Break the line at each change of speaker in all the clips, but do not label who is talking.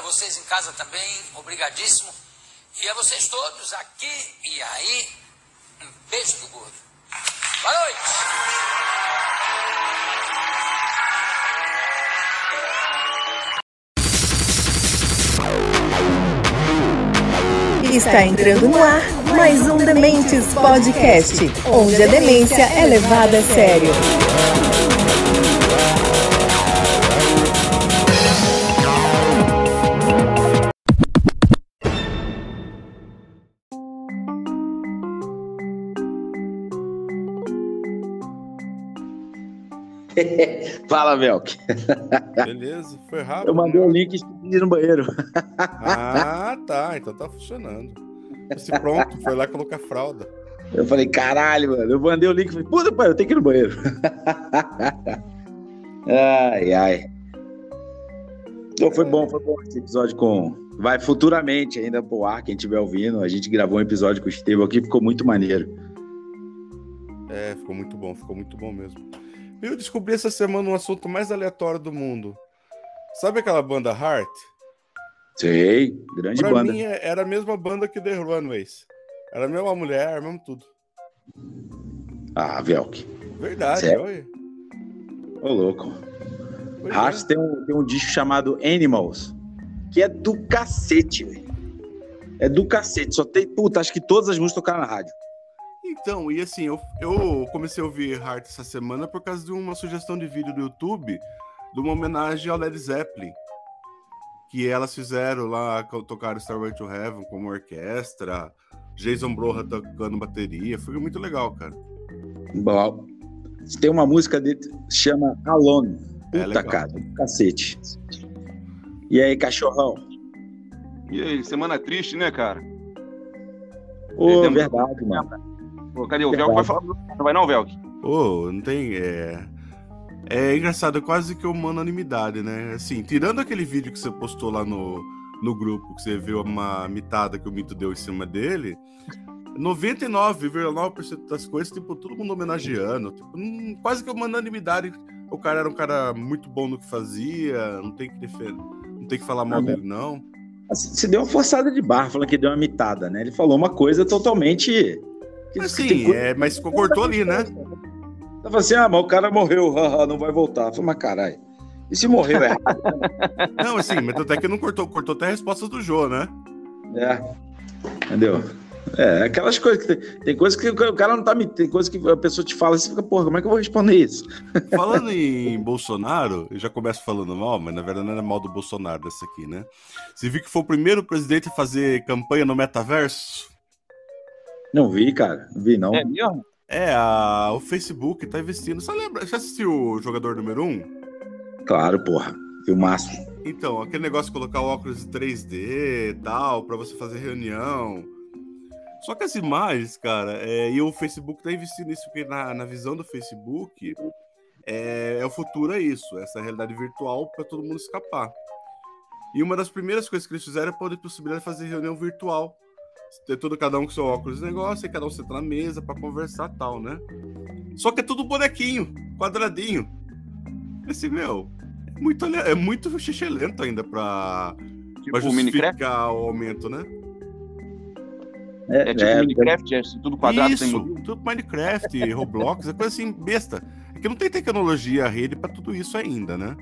A vocês em casa também, obrigadíssimo. E a vocês todos aqui e aí, um beijo do gordo. Boa noite!
Está entrando no ar mais um Dementes Podcast, onde a demência é levada a sério.
Fala, Velk.
Beleza, foi rápido.
Eu mandei o link e no banheiro.
Ah, tá. Então tá funcionando. Esse pronto, foi lá colocar fralda.
Eu falei, caralho, mano. Eu mandei o link e falei, puta, pai, eu tenho que ir no banheiro. ai, ai. Então foi bom, foi bom esse episódio com. Vai futuramente ainda pro ar, quem estiver ouvindo. A gente gravou um episódio com o Estevão aqui, ficou muito maneiro.
É, ficou muito bom, ficou muito bom mesmo. Eu descobri essa semana um assunto mais aleatório do mundo. Sabe aquela banda Heart?
Sei, grande
pra
banda.
mim era a mesma banda que The Runaways. Era a mesma mulher, mesmo tudo.
Ah, Velk.
Verdade,
Sério?
olha.
Ô, louco.
Pois
Heart
é.
tem um, tem um disco chamado Animals, que é do cacete, velho. É do cacete. Só tem. Puta, acho que todas as músicas tocaram na rádio.
Então, e assim, eu, eu comecei a ouvir Heart essa semana por causa de uma sugestão de vídeo do YouTube de uma homenagem ao Led Zeppelin. Que elas fizeram lá, tocaram Starway to Heaven como orquestra, Jason Broha tocando bateria. Foi muito legal, cara.
Bom. Tem uma música dele que chama Alone.
É,
Puta,
legal.
cara, cacete. E aí, cachorrão?
E aí, semana triste, né, cara?
Ô, verdade, mano.
Pô, cadê o. Velk? Vai falar. Não vai não, Velk?
Ô, não tem. É... é engraçado, é quase que uma unanimidade, né? Assim, tirando aquele vídeo que você postou lá no, no grupo, que você viu uma mitada que o Mito deu em cima dele, 99,9% das coisas, tipo, todo mundo homenageando. Tipo, hum, quase que uma unanimidade. O cara era um cara muito bom no que fazia, não tem que defender, não tem que falar mal
Ah,
dele, não.
Você deu uma forçada de barra, falando que deu uma mitada, né? Ele falou uma coisa totalmente. Que- que
Assim,
tem
é, mas cortou ali, né?
Ela falou assim: ah, mas o cara morreu, não vai voltar. Eu falei, mas caralho. E se morreu, é?
Não, assim, mas até que não cortou, cortou até a resposta do Jô, né?
é. Entendeu? É, aquelas coisas que tem, tem coisas que o cara não tá me. Tem coisas que a pessoa te fala e você fica, porra, como é que eu vou responder isso?
Falando em Bolsonaro, eu já começo falando mal, mas na verdade não era mal do Bolsonaro dessa aqui, né? Você viu que foi o primeiro presidente a fazer campanha no metaverso?
Não vi, cara. Não vi, não.
É mesmo?
É, a- o Facebook tá investindo. Você lembra? Você assistiu o jogador número 1?
Claro, porra. Filmaço.
Então, aquele negócio de colocar o óculos 3D e tal, pra você fazer reunião. Só que as imagens, cara, é, e o Facebook tá investindo nisso, porque na, na visão do Facebook, é, é o futuro, é isso, essa realidade virtual para todo mundo escapar. E uma das primeiras coisas que eles fizeram é poder possibilitar fazer reunião virtual. Ter todo cada um com seu óculos de negócio, e cada um senta na mesa para conversar e tal, né? Só que é tudo bonequinho, quadradinho. Esse, meu, é muito, é muito xixelento ainda pra,
Tipo
pra
o
justificar o aumento, né?
É tipo
é,
Minecraft, é tudo quadrado, sem
Isso,
modelo.
tudo Minecraft, Roblox, é coisa assim, besta. É que não tem tecnologia rede pra tudo isso ainda, né?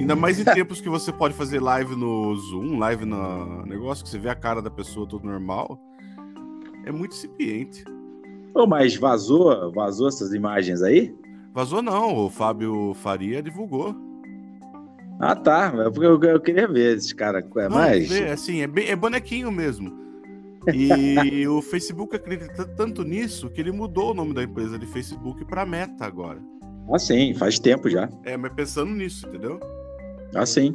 Ainda mais em tempos que você pode fazer live no Zoom, live no negócio, que você vê a cara da pessoa tudo normal. É muito incipiente.
Ô, mas vazou, vazou essas imagens aí?
Vazou não, o Fábio Faria divulgou.
Ah, tá. É porque eu, eu queria ver esses caras. É mais.
vê, assim, é, bem, é bonequinho mesmo. E o Facebook acredita tanto nisso que ele mudou o nome da empresa de Facebook pra Meta agora.
Ah, sim, faz tempo já.
É, mas pensando nisso, entendeu?
Ah, sim.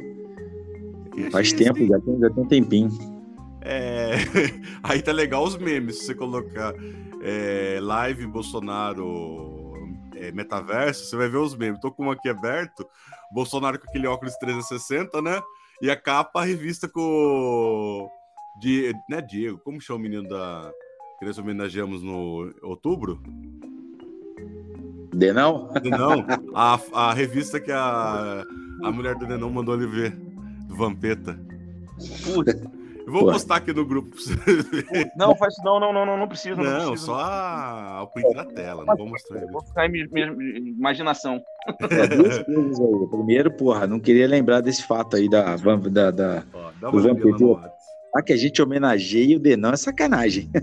Faz tempo,
assim,
já tem, já tem um tempinho.
É... Aí tá legal os memes, se você colocar é, live Bolsonaro é, metaverso, você vai ver os memes. Tô com um aqui aberto, Bolsonaro com aquele óculos 360, né? E a capa, a revista com o... Die... Né, Diego? Como chama o menino da... que nós homenageamos no outubro?
Denão?
Denão, a, a revista que a, a mulher do Denão mandou ele ver, do Vampeta.
Putz,
Eu vou
Pô.
postar aqui no grupo pra
não, faz isso. Não, não, não, não, não precisa. Não,
Não,
precisa.
só a, o print da tela, não vou mostrar ele.
Vou ficar em imaginação.
É, duas coisas aí. Primeiro, porra, não queria lembrar desse fato aí da. da, da...
Ó, dá uma. WhatsApp.
Ah, que a gente homenageia o Denão é sacanagem.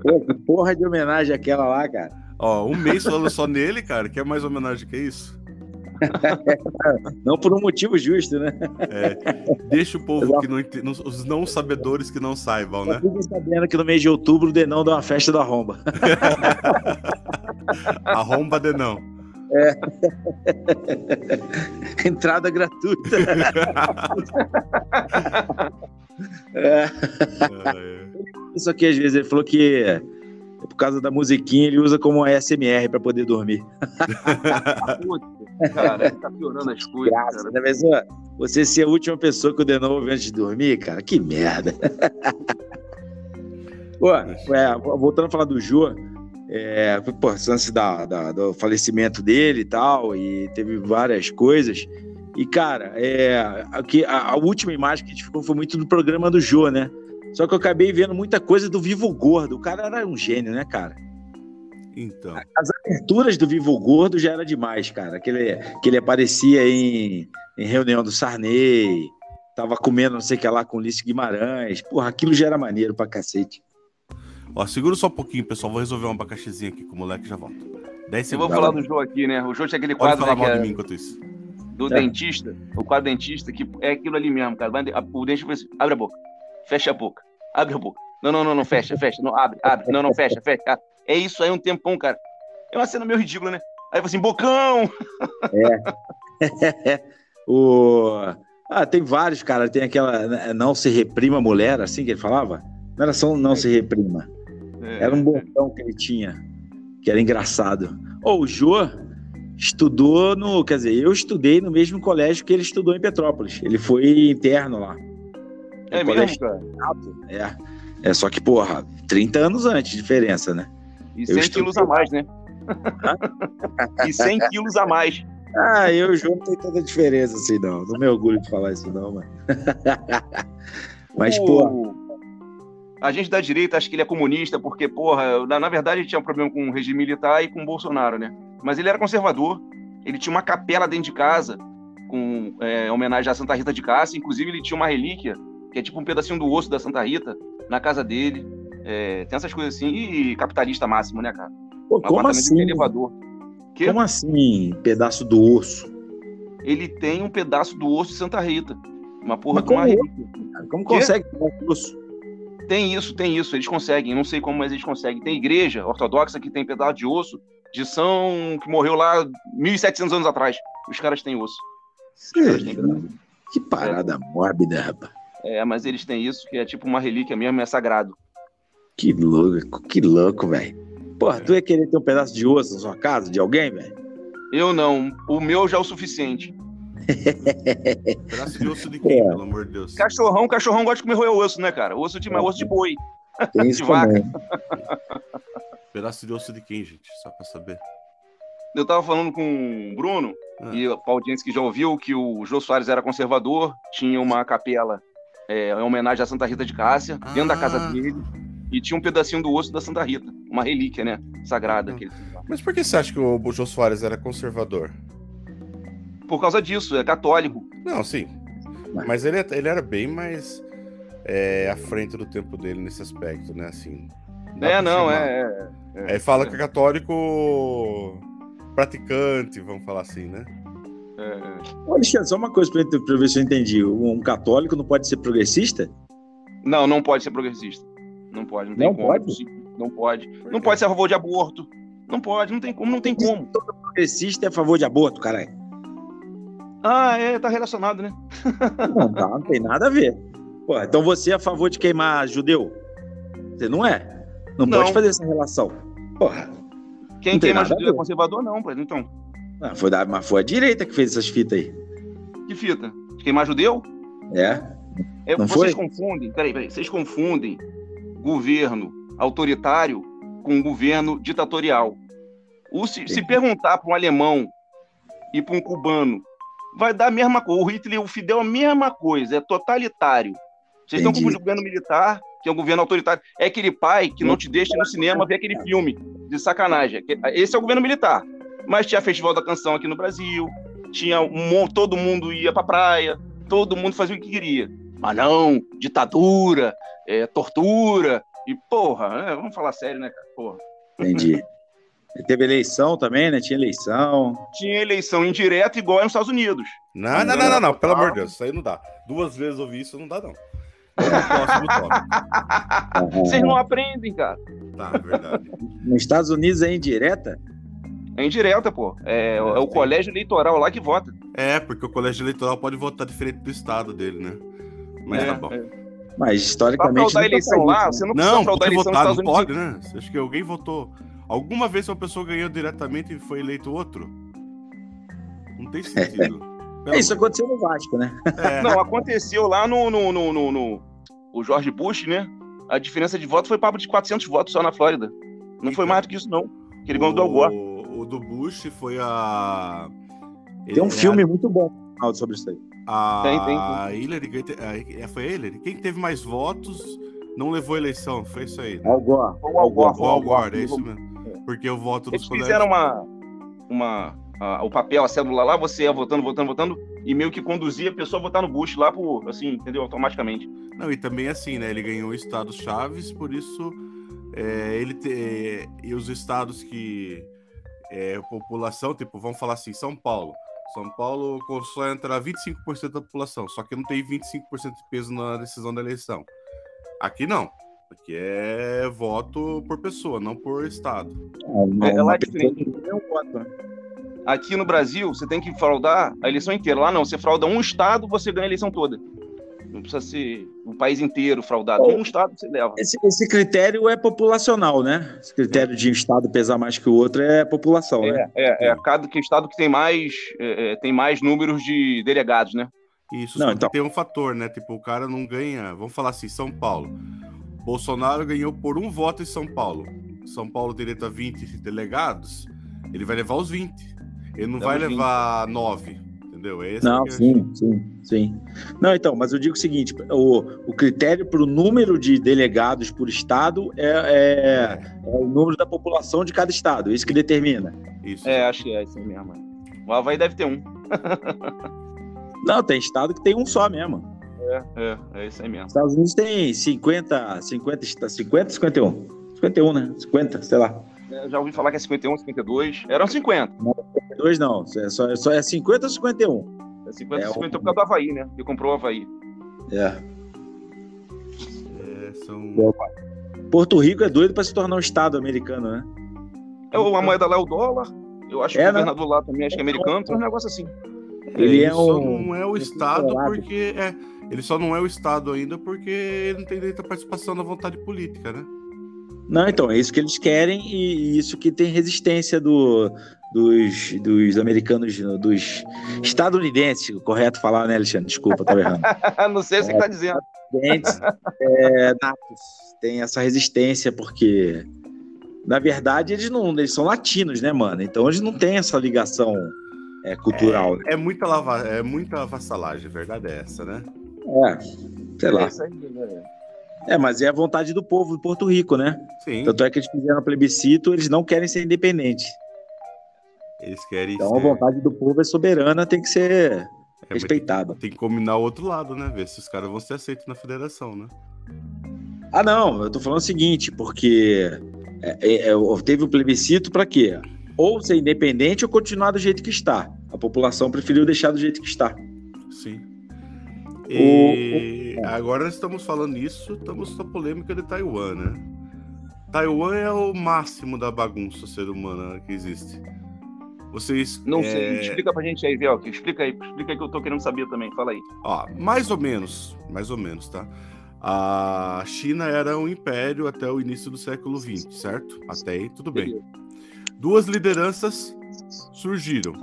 Pô, que porra de homenagem aquela lá, cara.
Ó, um mês falando só nele, cara, que é mais homenagem que isso.
Não por um motivo justo, né?
Deixa o povo que não entende, os não sabedores que não saibam, né?
fiquem sabendo que no mês de outubro o Denão dá uma festa da Romba.
Arromba Denão.
Entrada gratuita. É,
É,
isso aqui, às vezes, ele falou que é por causa da musiquinha ele usa como ASMR pra poder dormir.
Putz, cara, tá piorando as coisas,
Graça,
cara.
né? Mas, ó, você ser a última pessoa que o Denão ouve antes de dormir, cara, que merda. Pô, é, voltando a falar do Jô, é, pô, lance da, da- do falecimento dele e tal, e teve várias coisas. E, cara, é, a- a última imagem que a gente ficou foi muito do programa do Jô, né? Só que eu acabei vendo muita coisa do Vivo Gordo. O cara era um gênio, né, cara?
Então,
As aberturas do Vivo Gordo já era demais, cara. Que ele, que ele aparecia em, em reunião do Sarney, tava comendo não sei o que lá com o Ulisses Guimarães. Porra, aquilo já era maneiro pra cacete.
ó, segura só um pouquinho, pessoal. Vou resolver um abacaxizinho aqui com o moleque e já volto. 10
Eu vou
segundos.
falar do Jô aqui, né? O Jô tinha aquele
Pode
quadro
falar
né,
mal de
é
mim enquanto isso.
do
É.
dentista, o quadro dentista, que é aquilo ali mesmo, cara. O dentista assim, abre a boca, fecha a boca, abre a boca. Não, não, não, não, fecha, fecha, não, abre, abre, não, não, fecha, fecha. Ah, É isso aí um tempão, cara. É uma cena meio ridícula, né? Aí assim, bocão!
o... Ah, tem vários, cara. Tem aquela né, não se reprima mulher, assim que ele falava. Não era só um não se reprima.
É,
Era um botão que ele tinha, que era engraçado. Ô, o Jô estudou no. Quer dizer, eu estudei no mesmo colégio que ele estudou em Petrópolis. Ele foi interno lá.
É
No
mesmo, cara.
É. É só que, porra, 30 anos antes de diferença, né?
E
Eu
100
estudei.
quilos a mais, né? e 100 quilos a mais.
Ah, eu e o João não tem tanta diferença assim, não. Não me orgulho de falar isso, não, mano. Mas,
O-
pô,
A gente da direita acha que ele é comunista, porque, porra, na, na verdade ele tinha um problema com o regime militar e com o Bolsonaro, né? Mas ele era conservador. Ele tinha uma capela dentro de casa, com é, homenagem à Santa Rita de Cássia. Inclusive, ele tinha uma relíquia, que é tipo um pedacinho do osso da Santa Rita, na casa dele. É, tem essas coisas assim. E capitalista máximo, né, cara?
pô,
Um
como assim?
elevador. Que?
Como assim, pedaço do osso?
Ele tem um pedaço do osso de Santa Rita. Uma porra
Mas
de uma
como
Quê?
consegue o osso?
Tem isso, tem isso, eles conseguem, não sei como, mas eles conseguem. Tem igreja ortodoxa que tem pedaço de osso de São que morreu lá 1700 anos atrás. Os caras têm osso. Os caras têm.
Que parada mórbida, rapaz.
É, mas eles têm isso, que é tipo uma relíquia mesmo, é sagrado.
Que louco, que louco, velho. Porra, tu ia querer ter um pedaço de osso na sua casa, de alguém, velho?
Eu não, o meu já é o suficiente.
Pedaço de osso de quem,
É.
pelo amor de Deus?
Cachorrão, cachorrão gosta de comer roer osso, né, cara? Osso de, mas osso de boi.
Tem isso
De vaca.
Pedaço de osso de quem, gente? Só pra saber.
Eu tava falando com o Bruno,
Ah.
e pra audiência que já ouviu, que o Jô Soares era conservador, tinha uma capela é, em homenagem à Santa Rita de Cássia, dentro da casa
Ah.
dele, e tinha um pedacinho do osso da Santa Rita, uma relíquia, né? Sagrada.
Ah.
que ele tinha lá.
Mas por que você acha que o Jô Soares era conservador?
Por causa disso, é católico.
Não, sim. Mas ele, ele era bem mais é, à frente do tempo dele nesse aspecto, né? Assim.
É, não, é. é,
Aí fala que é católico praticante, vamos falar assim, né?
Ô, Alexandre, só uma coisa eu ver se eu entendi. Um católico não pode ser progressista?
Não, não pode ser progressista. Não pode, não tem
Não
como.
pode?
Não pode. Não pode ser a favor de aborto. Não pode, não tem como, não tem como.
Progressista é a favor de aborto, caralho.
Ah, é, tá relacionado, né?
Não, tá, não tem nada a ver. Pô, então você é a favor de queimar judeu? Você não é? Não,
Não.
pode fazer essa relação. Porra.
Quem queima judeu é conservador, não, pai. Então,
Ah, foi da, mas foi a direita que fez essas fitas aí.
que fita? De queimar judeu?
É?
É,
Não
vocês
foi?
confundem, peraí, peraí, vocês confundem governo autoritário com governo ditatorial. O, se, se perguntar para um alemão e para um cubano, vai dar a mesma coisa. O Hitler e o Fidel a mesma coisa, é totalitário. Vocês estão confundindo o governo militar, que é um governo autoritário. É aquele pai que não te deixa no cinema ver aquele filme de sacanagem. Esse é o governo militar. Mas tinha Festival da Canção aqui no Brasil, tinha um, todo mundo ia pra praia, todo mundo fazia o que queria. Mas não, ditadura, é, tortura, e porra, né? vamos falar sério, né, cara? Porra.
Entendi. Teve eleição também, né? Tinha eleição.
Tinha eleição indireta igual nos Estados Unidos.
Não, não, não, não, não, pelo amor de Deus, isso aí não dá. Duas vezes ouvir isso não dá, não.
Vocês não aprendem, cara.
Tá, verdade.
Nos Estados Unidos é indireta?
É indireta, pô. É, é o colégio eleitoral lá que vota.
É, porque o colégio eleitoral pode votar diferente do estado dele, né? Mas
É,
tá bom.
é.
Mas historicamente.
Pra fraudar a eleição lá,
isso,
você não
Não,
precisa fraudar a
pode
eleição nos
votar, não
Estados Unidos.
pode, né? Acha que alguém votou. Alguma vez uma pessoa ganhou diretamente e foi eleito outro? Não tem sentido. Pelo
É, isso
amor-
aconteceu no Vasco, né?
É,
Não, aconteceu lá no, no, no, no- no- o George Bush, né? A diferença de voto foi papo de 400 votos só na Flórida. Não foi mais do que isso, não. Que ele ganhou do Al Gore.
O, do Bush foi a.
Tem um
ele-
filme muito bom sobre isso aí.
A,
Tem, tem,
a Hillary. a- é, foi a Hillary? Quem teve mais votos não levou a eleição. Foi isso aí. Né?
Al Gore.
O Al Gore.
O Al Gore, é isso mesmo. Porque o voto dos
Eles fizeram uma, uma, a- o papel, a cédula lá, você ia votando, votando, votando, e meio que conduzia a pessoa a votar no Bush lá por, assim, entendeu? Automaticamente.
Não, e também assim, né? Ele ganhou estados chaves, por isso é, ele te- e os estados que é, população, tipo, vamos falar assim, São Paulo. São Paulo concentra 25% da população, só que não tem 25% de peso na decisão da eleição. Aqui não. Aqui é voto por pessoa, não por estado.
É,
Uma
lá é diferente.
que ganhou um voto, né?
Aqui no Brasil, você tem que fraudar a eleição inteira. Lá não, você frauda um estado, você ganha a eleição toda. Não precisa ser o país inteiro fraudado. Um estado você leva.
Esse, esse critério é populacional, né? Esse critério de um estado pesar mais que o outro é população, né?
É, é, é cada que estado que tem mais, é, é, tem mais números de delegados, né?
Isso
Não, então-
tem um fator, né? Tipo, o cara não ganha. Vamos falar assim, São Paulo. Bolsonaro ganhou por um voto em São Paulo. São Paulo direito a 20 delegados, ele vai levar os 20. Ele não vai
os 20.
levar 9. Entendeu? É esse
Não,
é-
sim, sim, sim. Não, então, mas eu digo o seguinte: o, o critério para o número de delegados por estado é, é- é o número da população de cada estado, isso que determina.
Isso.
É, acho que é isso aí mesmo. O Havaí deve ter um.
Não, tem estado que tem um só mesmo.
É, é, é isso aí mesmo.
Estados Unidos tem 50, 50, esta- 50, 51. 51, né? 50, sei lá.
É, já ouvi falar que é 51, 52. Eram 50.
52 não, é, só, é só é 50 ou 51.
É 50,
É,
50 por causa do Havaí, né? Que comprou o Havaí.
É.
É, são...
Porto Rico é doido para se tornar um estado americano, né?
É, a moeda lá é o dólar. Eu acho que
É,
o
né?
governador lá também acho que é americano. Tem um negócio assim.
Ele é
só
um-
não é o estado
controlado.
porque é, ele só não é o estado ainda porque ele não tem direito à participação na vontade política, né?
Não, então, é isso que eles querem e isso que tem resistência do, dos, dos americanos, dos estadunidenses, correto falar, né, Alexandre? Desculpa, estava errando.
não sei se você tá dizendo.
Estadunidenses, é, natos, tem essa resistência porque, na verdade, eles não eles são latinos, né, mano? Então eles não têm essa ligação é, cultural. né?
É muita lava, é muita vassalagem, a verdade é essa, né?
É, sei
É
lá.
isso aí, né?
É, mas é a vontade do povo de Porto Rico, né?
Sim.
Tanto é que eles fizeram plebiscito, eles não querem ser independentes.
Eles querem
Então a
ser-
vontade do povo é soberana, tem que ser
é,
respeitada.
Tem que combinar o outro lado, né? Ver se os caras vão ser aceitos na federação, né?
Ah, não, eu tô falando o seguinte, porque é, é, é, teve o plebiscito para quê? Ou ser independente ou continuar do jeito que está. A população preferiu deixar do jeito que está.
Sim. E agora nós estamos falando isso, estamos na polêmica de Taiwan, né? Taiwan é o máximo da bagunça ser humana que existe. Vocês.
Não
é,
sei. Explica pra gente aí, Velk. Explica aí. Explica aí que eu tô querendo saber também. Fala aí.
Ó, mais ou menos, mais ou menos, tá? A China era um império até o início do século XX, certo? Até aí, tudo bem. Duas lideranças surgiram.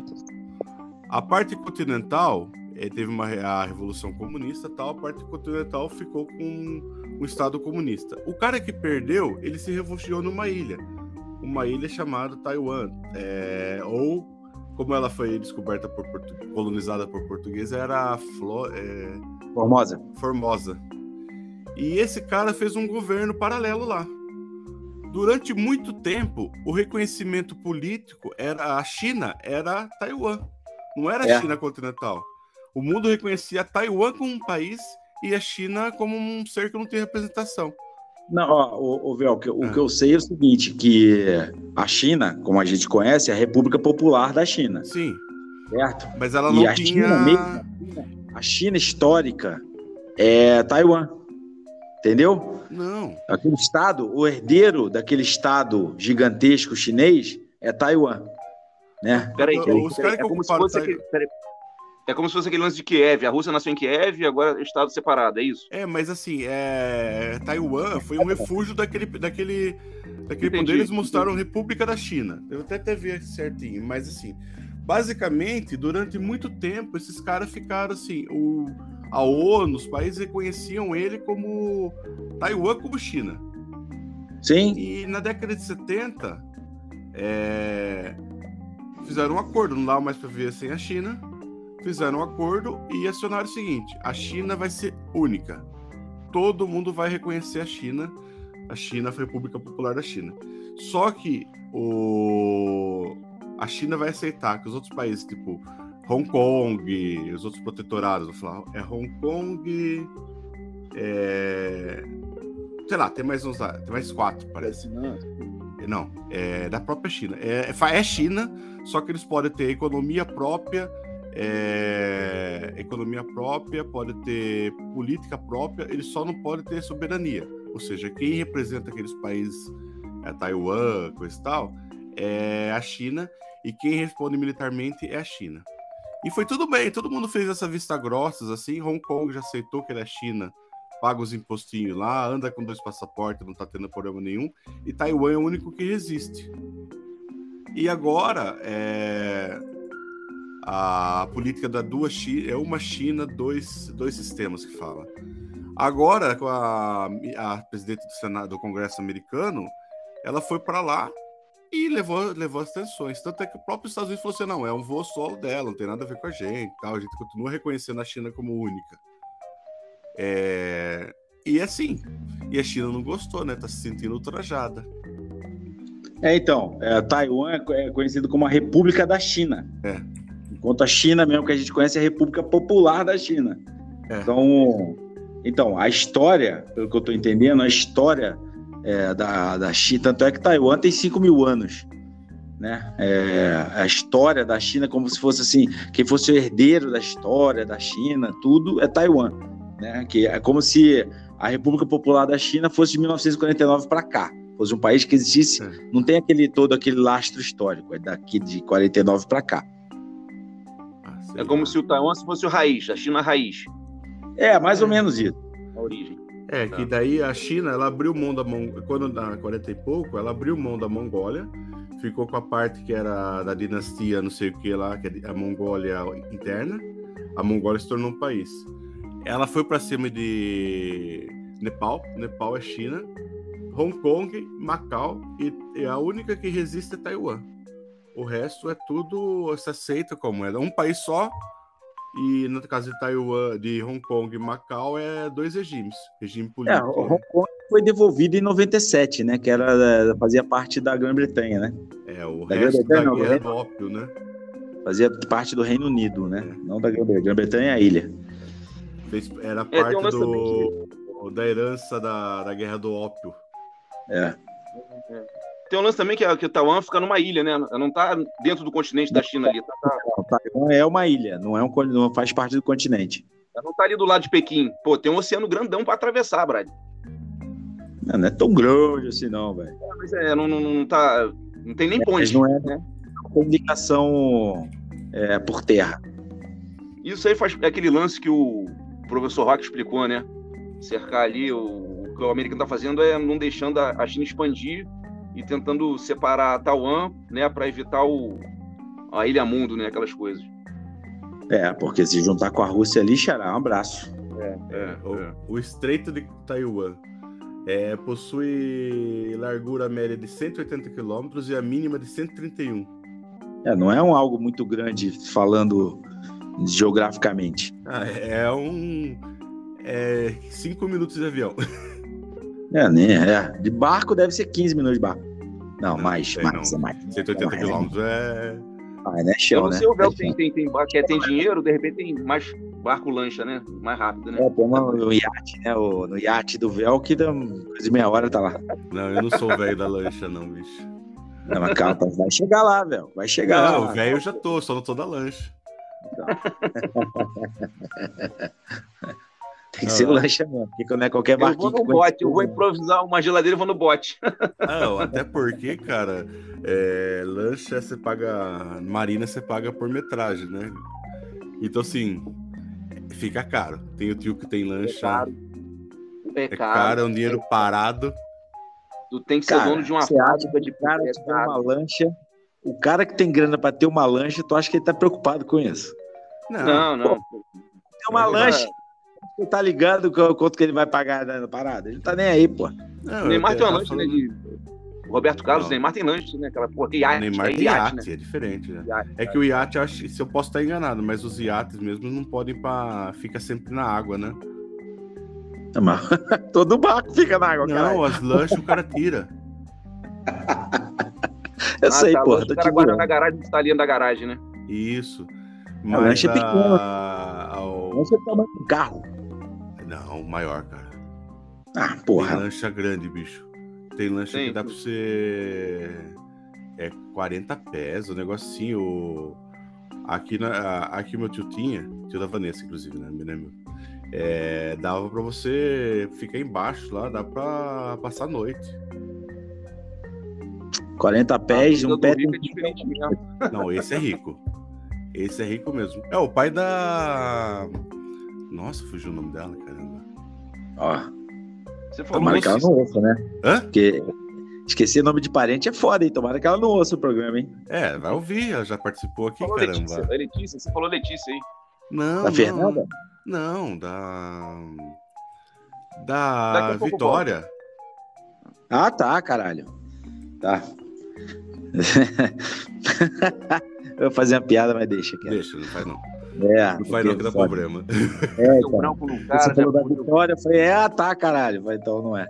A parte continental eh, teve uma, a Revolução Comunista tal, a parte continental ficou com um Estado comunista. O cara que perdeu, ele se refugiou numa ilha. uma ilha chamada Taiwan. É, ou, como ela foi descoberta por colonizada por portugueses, era Flo... é...
Formosa.
Formosa. E esse cara fez um governo paralelo lá. Durante muito tempo, o reconhecimento político era a China, era Taiwan. Não era a
É.
China continental. O mundo reconhecia Taiwan como um país e a China como um ser que não tem representação.
Não, ó, o, o, Vel, o que- o
Ah.
que eu sei é o seguinte, que a China, como a gente conhece, é a República Popular da China,
Sim,
certo?
mas ela
E
não
a
tinha.
China mesmo? A China histórica é Taiwan, entendeu?
Não.
Aquele estado, o herdeiro daquele estado gigantesco chinês é Taiwan, né?
Peraí,
Os
peraí,
caras
peraí.
que
É como se
ocuparam
peraí. É como se fosse aquele lance de Kiev. A Rússia nasceu em Kiev e agora é estado separado, é isso?
É, mas assim, é... Taiwan foi um refúgio daquele, daquele, daquele
Entendi,
poder. Eles mostraram República da China. Eu até até ver certinho, mas assim, basicamente, durante muito tempo, esses caras ficaram assim, o, a ONU, os países reconheciam ele como Taiwan como China.
Sim,
E na década de 70, é, fizeram um acordo, não dava mais para viver sem a China. Fizeram um acordo e acionaram o seguinte: a China vai ser única. Todo mundo vai reconhecer a China. A China, a República Popular da China. Só que o... a China vai aceitar que os outros países, tipo Hong Kong, os outros protetorados, vou falar, é Hong Kong, é... sei lá, tem mais uns tem mais quatro, parece. Não, é da própria China. É, fa- é China, só que eles podem ter economia própria, é, economia própria, pode ter política própria, eles só não podem ter soberania. Ou seja, quem representa aqueles países, é Taiwan, coisa e tal, é a China, e quem responde militarmente é a China. E foi tudo bem, todo mundo fez essa vista grossas, assim, Hong Kong já aceitou que ele é China, paga os impostinhos lá, anda com dois passaportes, não tá tendo problema nenhum, e Taiwan é o único que resiste. E agora, é, a política da duas China, é uma China, dois, dois sistemas que fala. Agora, com a, a presidente do Senado, do Congresso americano, ela foi para lá e levou, levou as tensões. Tanto é que o próprio Estados Unidos falou assim: não, é um voo solo dela, não tem nada a ver com a gente, tal. a gente continua reconhecendo a China como única. É, E assim, e a China não gostou, né? Tá se sentindo ultrajada.
É, então, é, Taiwan é conhecido como a República da China.
É.
Enquanto a China mesmo que a gente conhece é a República Popular da China.
É.
Então, então, a história, pelo que eu estou entendendo, a história é, da, da China, tanto é que Taiwan tem 5 mil anos. Né? É, a história da China, como se fosse assim, quem fosse o herdeiro da história da China, tudo é Taiwan. Né? Que é como se a República Popular da China fosse de 1949 para cá. Fosse um país que existisse,
É.
não tem aquele todo aquele lastro histórico, é daqui de 49 para cá.
É como se o Taiwan fosse o raiz, a China raiz,
É, mais ou menos isso.
a origem.
É, que daí a China, ela abriu mão da Mongólia, quando na 40 e pouco, ela abriu mão da Mongólia, ficou com a parte que era da dinastia não sei o que lá, que é a Mongólia interna, a Mongólia se tornou um país. Ela foi para cima de Nepal, Nepal é China, Hong Kong, Macau, e, e a única que resiste é Taiwan. O resto é tudo, se aceita como é um país só, e no caso de Taiwan, de Hong Kong e Macau, é dois regimes. Regime
É,
político.
o Hong Kong foi devolvido em 97, né? Que era, fazia parte da Grã-Bretanha, né?
É, o
Da
resto da
não,
guerra
né?
do ópio, né?
Fazia parte do Reino Unido, né?
É.
Não da Grã-Bretanha. Grã-Bretanha é a ilha.
Era
um
parte
lance
do, da herança da, da guerra do ópio.
É.
Tem um lance também que, a- que o Taiwan fica numa ilha, né? Não tá dentro do continente da China ali. tá- tá-
O Taiwan é uma ilha, não, é um, não faz parte do continente.
ela não tá ali do lado de Pequim. Pô, tem um oceano grandão pra atravessar, Brad.
Não, não é tão grande assim, não, velho.
Mas é, não, não, não tá. Não tem nem
Mas
ponte.
não é
né?
comunicação é, por terra.
Isso aí faz é aquele lance que o professor Rock explicou, né? Cercar ali, o, o que o americano tá fazendo é não deixando a, a China expandir e tentando separar Taiwan, né, para evitar o a ilha mundo, né, aquelas coisas.
É, porque se juntar com a Rússia ali, xará, um abraço.
É, o, o Estreito de Taiwan. É, possui largura média de 180 km e a mínima de 131.
É, não é um algo muito grande falando geograficamente.
Ah, é um. É cinco minutos de avião.
É, nem é. De barco deve ser 15 minutos de barco. Não,
Não,
mais,
sei
mais,
não.
é mais.
180
é,
km é.
Ah, né,
Eu
chão,
não
né?
sei o Véu
É,
tem, tem, tem, barco é- tem dinheiro, de repente tem mais barco lancha, né? Mais rápido, né?
É, tem uma- no iate, né? O, no iate do véu que dá coisa de meia hora tá lá.
Não, eu não sou velho da lancha, não, bicho.
Não, mas calma, tá- vai chegar lá, velho. Vai chegar
Não,
lá.
velho eu já tô, só não tô da lancha.
Tem que ser
Ah.
lancha mesmo, porque não é qualquer
Eu vou
barquinho.
no bote, eu vou improvisar uma geladeira e vou no bote.
Não, até porque, cara, é, lancha você paga. Marina você paga por metragem, né? Então, assim, fica caro. Tem o tio que tem lancha.
caro. É
É
caro.
caro, é um dinheiro parado.
Tu tem que ser
Cara,
dono de uma fábrica de
cara
é
que tem uma lancha, o cara que tem grana pra ter uma lancha, tu acha que ele tá preocupado com isso?
Não,
Não, não.
Tem uma lancha, você tá ligado quanto que ele vai pagar na parada? Ele não tá nem aí, pô.
não
O Neymar tem uma
tava
lancha, né? De... O Roberto Carlos,
Não.
o Neymar tem lanche, né? Aquela porra, que iate,
Neymar
é
tem
iate,
iate,
né?
é diferente, né?
Iate,
É que o iate, acho se eu posso estar enganado, mas os iates mesmo não podem para fica sempre na água, né?
Não, mas Todo barco fica na água, cara.
Não, as lanchas o cara tira.
Eu sei,
tá,
porra.
lanche O cara guarda na garagem, está ali da garagem, né?
Isso.
A lancha é pequena.
a- ao-
Lancha é o tamanho do carro.
Não, maior, cara.
Ah,
Tem
porra.
lancha grande, bicho. Tem lancha
Tem.
que dá pra você. É 40 pés, o negocinho. Aqui, na, aqui meu tio tinha, tio da Vanessa, inclusive, né? né, meu? É, dava pra você ficar embaixo lá, dá pra passar a noite.
40 pés, um pé
rico
tem
é.
Não, esse é rico. Esse é rico mesmo. É o pai da. Nossa, fugiu o nome dela, caramba.
Ó,
Você falou
tomara que ela não ouça, né?
Hã?
Porque esquecer nome de parente é foda, hein? Tomara que ela não ouça o programa, hein?
É, vai ouvir, ela já participou aqui,
Falou
caramba.
Letícia, é Letícia, você falou Letícia aí.
Não,
Da
não.
Fernanda?
Não, da. Da Vitória.
Ah, tá, caralho. Tá. Eu vou fazer uma piada, mas deixa aqui.
Deixa, não faz não.
É,
Não faz não que dá problema.
É, então.
branco no
Você
cara, já
falou da. Vitória, eu falei, é, ah, tá, caralho. Eu falei, então não é.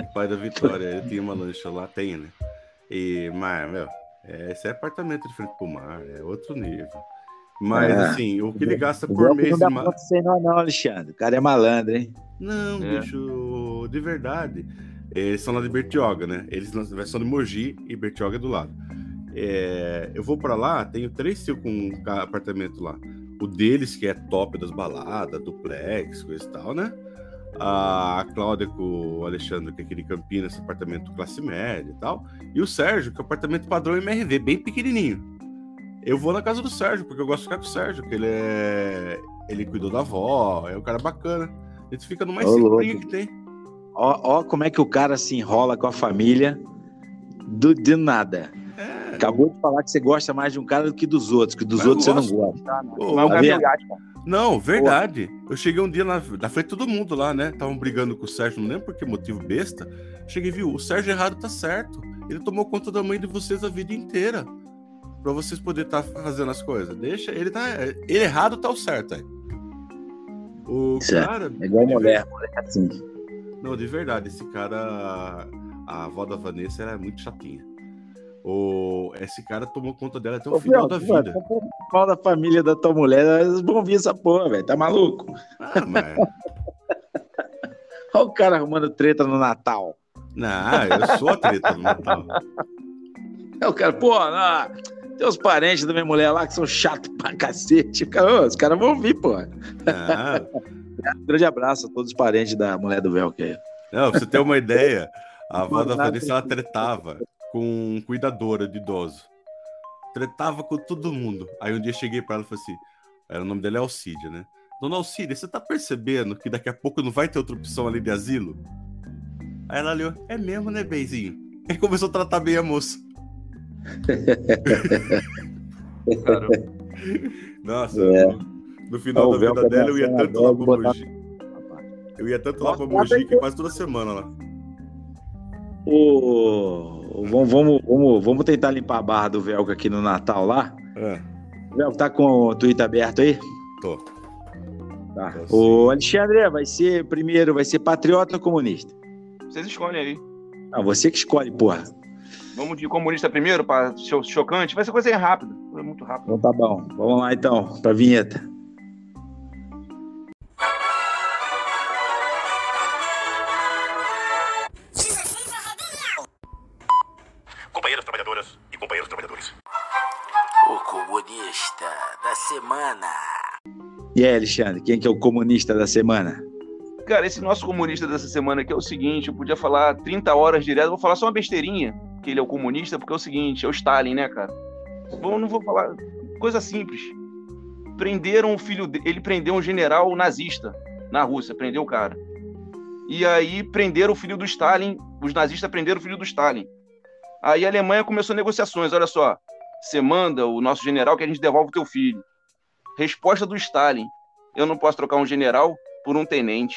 O pai da Vitória, ele tinha uma lancha lá, tem, né? E, mas, meu, é, esse é apartamento de frente pro mar, é outro nível. Mas,
É.
assim, o que ele gasta por mês
não dá
ma...
conta sem nós, não, Alexandre. O cara é malandro, hein?
Não,
É.
bicho, de verdade. Eles são lá de Bertioga, né? Eles não- são de Mogi e Bertioga é do lado. É, eu vou pra lá, tenho três tios com um apartamento lá. O deles, que é top das baladas, duplex, coisa e tal, né? A Cláudia com o Alexandre, que é aquele Campinas, apartamento classe média e tal. E o Sérgio, que é o apartamento padrão MRV, bem pequenininho. Eu vou na casa do Sérgio, porque eu gosto de ficar com o Sérgio, que ele é. Ele cuidou da avó, é um cara bacana. A gente fica no mais
louco.
que tem.
Ó, ó como é que o cara se enrola com a família do, de nada.
É,
Acabou de falar que você gosta mais de um cara do que dos outros, que dos
Mas
outros você não gosta.
Pô,
Mas o
tá vendo?
tem iate, cara.
Não, verdade. Eu cheguei um dia na, na frente de todo mundo lá, né? Estavam brigando com o Sérgio, não lembro por que motivo besta. Cheguei e vi, o Sérgio errado tá certo. Ele tomou conta da mãe de vocês a vida inteira. Pra vocês poderem estar fazendo as coisas. Deixa, ele tá. Ele errado tá o certo aí. O
Isso é.
cara.
É igual mulher, mulher é assim.
Não, de verdade, esse cara. A avó da Vanessa era muito chatinha. O, esse cara tomou conta dela até o
Ô,
final
Fel,
da vida.
mal da família da tua mulher, eles vão vir essa porra, velho. Tá maluco?
Ah, mas.
Olha o cara arrumando treta no Natal.
Não, eu sou a treta no Natal.
É o cara, pô, não, tem uns parentes da minha mulher lá que são chatos pra cacete. Cara, ô, os caras vão vir, pô.
Não,
Grande abraço a todos os parentes da mulher do é.
Não, pra você ter uma ideia, a avó da
Nada.
Vanessa ela tretava com cuidadora de idoso. Tretava com todo mundo. Aí um dia eu cheguei pra ela e falei assim: era, o nome dela é Alcídia, né? Dona Alcídia, você tá percebendo que daqui a pouco não vai ter outra opção ali de asilo? Aí ela olhou: é mesmo, né, Benzinho? Aí começou a tratar bem a moça. Nossa,
É.
no, no final da vida dela eu ia tanto lá
botar-
Mogi. Eu ia tanto lá pra Mogi que quase toda semana lá.
O... Vamos, vamos, vamos, vamos tentar limpar a barra do Velcro aqui no Natal lá.
É,
Velcro, tá com o Twitter aberto aí?
tô.
Tá.
Tô
O Alexandre, vai ser primeiro, vai ser patriota ou comunista?
Vocês escolhem aí.
Ah, você que escolhe, porra.
Vamos de comunista primeiro, para chocante. Vai ser coisa rápida. É muito rápido.
Então tá bom. Vamos lá então, pra vinheta.
Comunista da semana.
E aí, Alexandre, quem que é o comunista da semana?
Cara, esse nosso comunista dessa semana aqui é o seguinte: eu podia falar 30 horas direto, vou falar só uma besteirinha, que ele é o comunista, porque é o seguinte: é o Stalin, né, cara? Vou, não vou falar. Coisa simples. Prenderam o filho dele. Ele prendeu um general nazista na Rússia, prendeu o cara. E aí prenderam o filho do Stalin. Os nazistas prenderam o filho do Stalin. Aí a Alemanha começou negociações. Olha só, você manda o nosso general que a gente devolve o teu filho. Resposta do Stalin: eu não posso trocar um general por um tenente.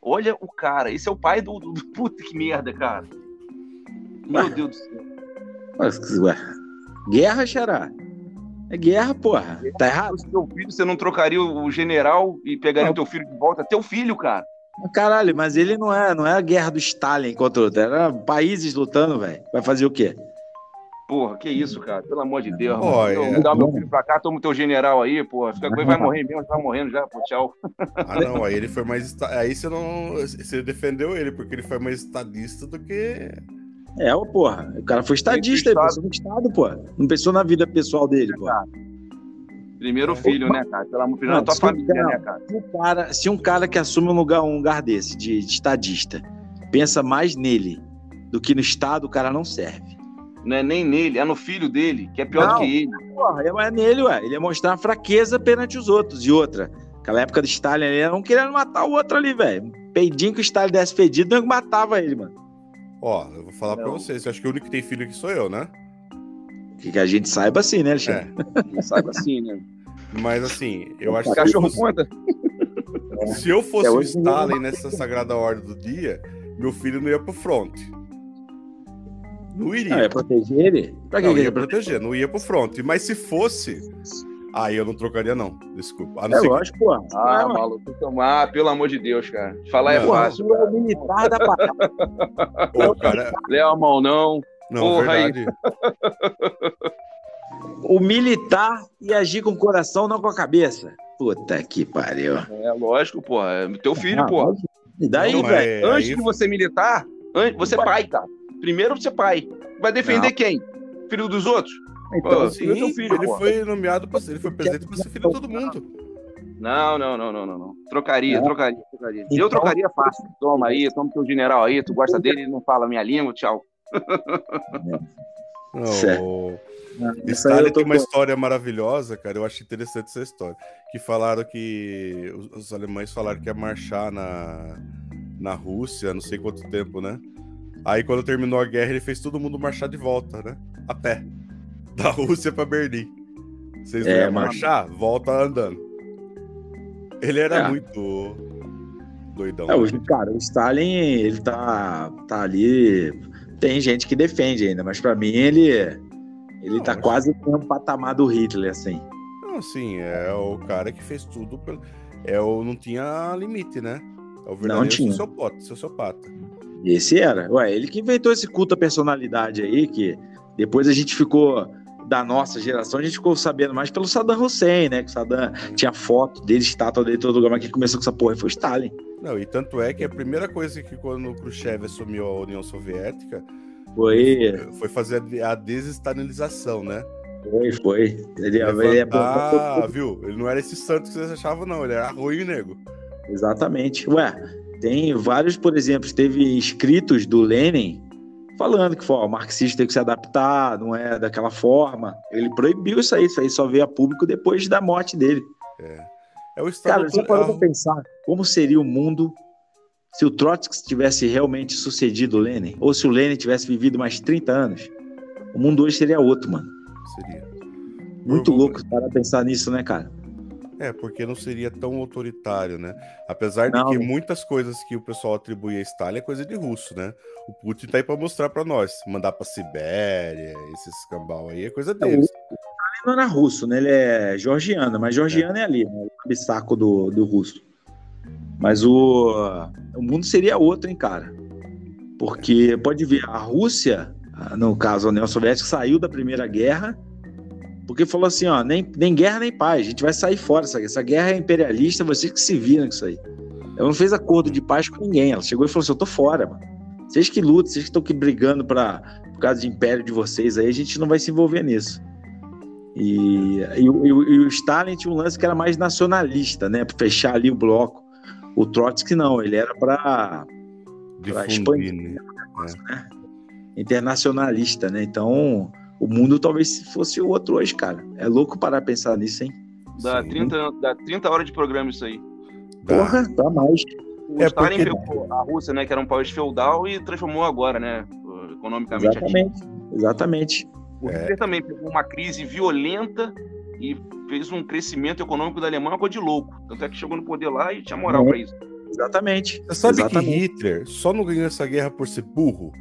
Olha o cara, esse é o pai do. do, do- puta que merda, cara. Meu Deus do céu.
Mas, ué, Guerra, Xará? É guerra, porra. Tá errado?
Se teu filho, você não trocaria o general e pegaria o teu filho de volta? Teu filho, cara.
Caralho, mas ele não é, não é a guerra do Stalin contra outro. Era países lutando, velho. Vai fazer o quê?
Porra, que isso, cara? Pelo amor de Deus.
Ó,
mano.
é.
Eu Vou dar meu filho pra cá, toma o teu general aí, porra. Fica com ele, vai morrer mesmo, vai morrendo já, pô, tchau.
Ah, não, aí ele foi mais. Aí você não. Você defendeu ele, porque ele foi mais estadista do que.
É, porra. O cara foi estadista, ele
Estado.
pensou no Estado, porra. Não pensou na vida pessoal dele, porra.
Primeiro filho, né, cara? Pelo amor de Deus,
Não,
na tua família,
não.
né, cara?
Se, o cara, se um cara que assume um lugar, um lugar desse, de, de estadista, pensa mais nele do que no Estado, o cara não serve.
Não é nem nele, é no filho dele, que é pior
Não.
do que ele.
Porra, é mais nele, ué. Ele ia mostrar fraqueza perante os outros. E outra, aquela época do Stalin ali, era um querendo matar o outro ali, velho. Um Peidinho que o Stalin desse fedido, não matava ele, mano.
Ó, eu vou falar pra
Não.
vocês. Eu acho que o único que tem filho aqui sou eu, né?
Que, que a gente saiba assim, né,
É.
Alexandre?
Saiba assim, né?
Mas assim, eu acho que se
Cachorro
eu fosse,
conta?
se eu fosse
É,
o
em dia
Stalin nessa sagrada ordem do dia, meu filho não ia pro front. Não iria.
Não, é proteger ele? Pra que
Não,
que ele
ia
ia proteger?
não ia pro front. Mas se fosse, aí eu não trocaria, não. Desculpa.
É
ser que-
lógico, porra.
Ah,
Não,
maluco, tomar, pelo amor de Deus, cara. Falar é
Não.
porra,
fácil.
é o militar da parada.
Ô, cara,
Leva a mão, não.
não,
Porra aí.
verdade.
O militar ia agir com o coração, não com a cabeça. Puta que pariu.
É lógico, porra. É teu filho,
Ah,
porra.
E daí, velho?
é,
Antes
aí-
de você militar, você é pai, cara. Primeiro você é pai. Vai defender
Não.
quem? Filho dos outros?
Então,
Pô,
Sim,
filho filho,
ele
pô.
foi nomeado pra ser, ele foi presidente pra ser filho de todo mundo.
Não, não, não, não, não, não. Trocaria,
Não.
trocaria, trocaria.
Então-
Eu trocaria fácil. Toma aí, toma teu general aí, tu gosta dele, ele não fala a minha língua, tchau.
Não,
Certo.
Stalin tem uma
com-
história maravilhosa, cara. Eu acho interessante essa história. Que falaram que. Os, os alemães falaram que ia marchar na, na Rússia, não sei quanto tempo, né? Aí quando terminou a guerra, ele fez todo mundo marchar de volta, né? A pé. Da Rússia pra Berlim. Vocês não
É,
iam
mano.
marchar? Volta andando. Ele era
É.
muito doidão.
É,
né?
o, cara, o Stalin, ele tá, tá ali. Tem gente que defende ainda, mas pra mim ele, ele
Não,
tá quase no patamar do Hitler, assim.
Não, assim, é o cara que fez tudo. Pelo... É o não tinha limite, né? É o verdadeiro
tinha.
sociopata. sociopata.
Esse era. Ué, ele que inventou esse culto à personalidade aí, que depois a gente ficou, da nossa geração, a gente ficou sabendo mais pelo Saddam Hussein, né? Que o Saddam tinha foto dele, estátua dele todo lugar, mas quem começou com essa porra foi o Stalin.
Não, e tanto é que a primeira coisa que quando o Khrushchev assumiu a União Soviética
Foi,
foi fazer a desestalinização, né?
foi, foi. Ele, ele é
Ah, viu? Ele não era esse santo que vocês achavam, não. Ele era ruim e nego.
Exatamente. Ué, tem vários, por exemplo, teve escritos do Lenin falando que ó, o marxista tem que se adaptar, não é daquela forma. Ele proibiu isso aí, isso aí só veio a público depois da morte dele.
É o Estado.
Cara, você parou pra pensar como seria o mundo se o Trotsky tivesse realmente sucedido o Lenin? Ou se o Lenin tivesse vivido mais 30 anos? O mundo hoje seria outro, mano.
Seria.
Muito
Eu-
louco para pensar nisso, né, cara?
É, porque não seria tão autoritário, né? Apesar de
Não.
que muitas coisas que o pessoal atribui a Stalin é coisa de russo, né? O Putin tá aí pra mostrar pra nós. Mandar pra Sibéria, esses cambal aí, é coisa deles.
Ele não era russo, né? Ele é georgiano, mas georgiano é, ali, né? o bissaco do, do russo. Mas o, o mundo seria outro, hein, cara? Porque pode ver, a Rússia, no caso a União Soviética, saiu da Primeira Guerra porque falou assim, ó, nem, nem guerra nem paz, a gente vai sair fora. Essa, essa guerra é imperialista, vocês que se viram com isso aí. Ela não fez acordo de paz com ninguém. Ela chegou e falou assim: eu tô fora, mano. Vocês que lutam, vocês que estão aqui brigando pra, por causa de império de vocês aí, a gente não vai se envolver nisso. E, e, o- e e o Stalin tinha um lance que era mais nacionalista, né? Pra fechar ali o bloco. O Trotsky não, ele era pra pra
Difundir, né?
internacionalista, né? Então, o mundo talvez fosse o outro hoje, cara. É louco parar a pensar nisso, hein?
Dá
Sim.
30, an- dá 30 horas de programa isso aí.
Porra, dá mais.
O
É,
Stalin pegou a Rússia, né, que era um país feudal, e transformou agora, né, economicamente.
Exatamente. Exatamente.
O
É.
Hitler também pegou uma crise violenta e fez um crescimento econômico da Alemanha, uma coisa de louco. Tanto é que chegou no poder lá e tinha moral
É.
pra isso.
Exatamente.
Você sabe
Exatamente.
que Hitler só não ganhou essa guerra por ser burro?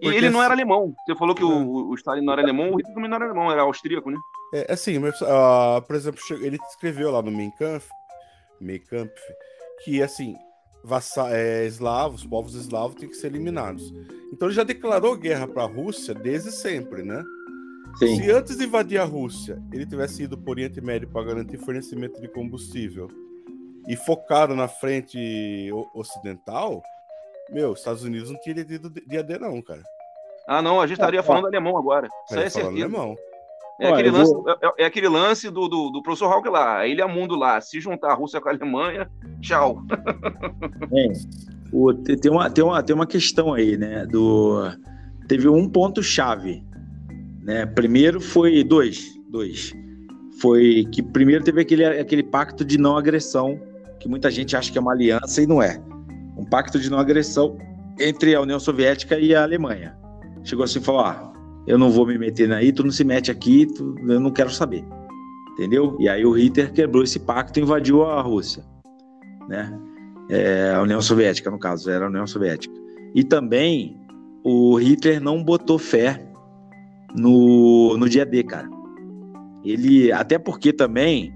E
Porque
ele não era alemão. Você falou que o, o Stalin não era alemão, o Hitler também não era alemão, era austríaco, né?
É assim, mas, ah, por exemplo, ele escreveu lá no Mein Kampf, Mein Kampf que assim, vassa, é, eslavos, povos eslavos têm que ser eliminados. Então ele já declarou guerra para a Rússia desde sempre, né?
Sim.
Se antes de invadir a Rússia ele tivesse ido para o Oriente Médio para garantir fornecimento de combustível e focado na frente ocidental, meu, os Estados Unidos não teria ido de de AD não, cara.
Ah, não, a gente estaria falando alemão agora. Isso é
falando
certeza.
alemão.
É
Olha,
aquele, lance,
vou-
é, é aquele lance do, do, do professor Hauck lá, a Ilha Mundo lá. Se juntar a Rússia com a Alemanha, tchau.
Bem, o- te- tem, uma, tem, uma, tem uma questão aí, né? Do, teve um ponto-chave. Né? Primeiro foi dois. Dois. Foi que primeiro teve aquele, aquele pacto de não agressão, que muita gente acha que é uma aliança e não é. Um pacto de não agressão entre a União Soviética e a Alemanha. Chegou assim e falou: ah, eu não vou me meter aí, tu não se mete aqui, tu- eu não quero saber. Entendeu? E aí o Hitler quebrou esse pacto e invadiu a Rússia. Né? É, a União Soviética, no caso, era a União Soviética. E também o Hitler não botou fé no, no dia D, cara. Ele, até porque também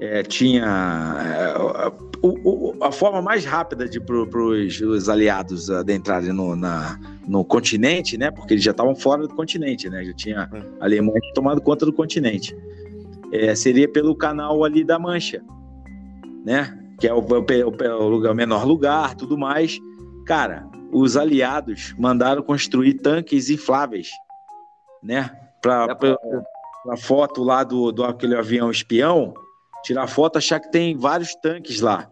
é, tinha é, o- o- a forma mais rápida de para os aliados adentrarem no, na, no continente, né? Porque eles já estavam fora do continente, né? Já tinha a Alemanha tinha tomado conta do continente. É, seria pelo canal ali da Mancha, né? Que é o, o- o menor lugar, tudo mais. Cara, os aliados mandaram construir tanques infláveis, né? Para a foto lá do, do aquele avião espião, tirar foto, achar que tem vários tanques lá.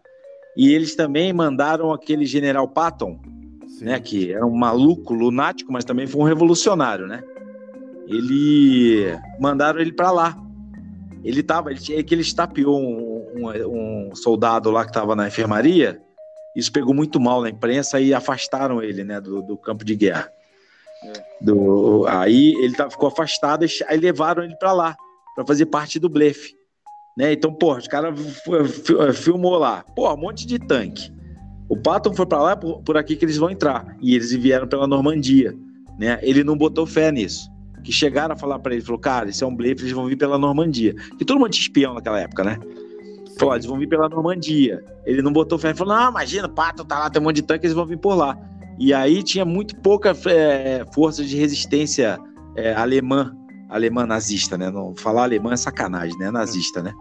E eles também mandaram aquele general Patton,
Sim.
né? Que era um maluco, lunático, mas também foi um revolucionário, né? Ele mandaram ele para lá. Ele tava, ele, tinha- que ele estapeou um, um- um soldado lá que estava na enfermaria. Isso pegou muito mal na imprensa e afastaram ele, né, do, do campo de guerra. Do, aí ele tá, ficou afastado, aí levaram ele para lá para fazer parte do blefe. Né? Então, pô, os caras f- filmou lá, pô, um monte de tanque. O Patton foi para lá, por, por aqui que eles vão entrar. E eles vieram pela Normandia. Né? Ele não botou fé nisso. Que chegaram a falar para ele, falou, cara, isso é um blefe, eles vão vir pela Normandia. E todo mundo tinha espião naquela época, né? Falou, eles vão vir pela Normandia. Ele não botou fé, ele falou, não, imagina, o Patton tá lá, tem um monte de tanque, eles vão vir por lá. E aí tinha muito pouca é, força de resistência é, alemã, alemã nazista, né? Não falar alemã é sacanagem, né? Nazista, né?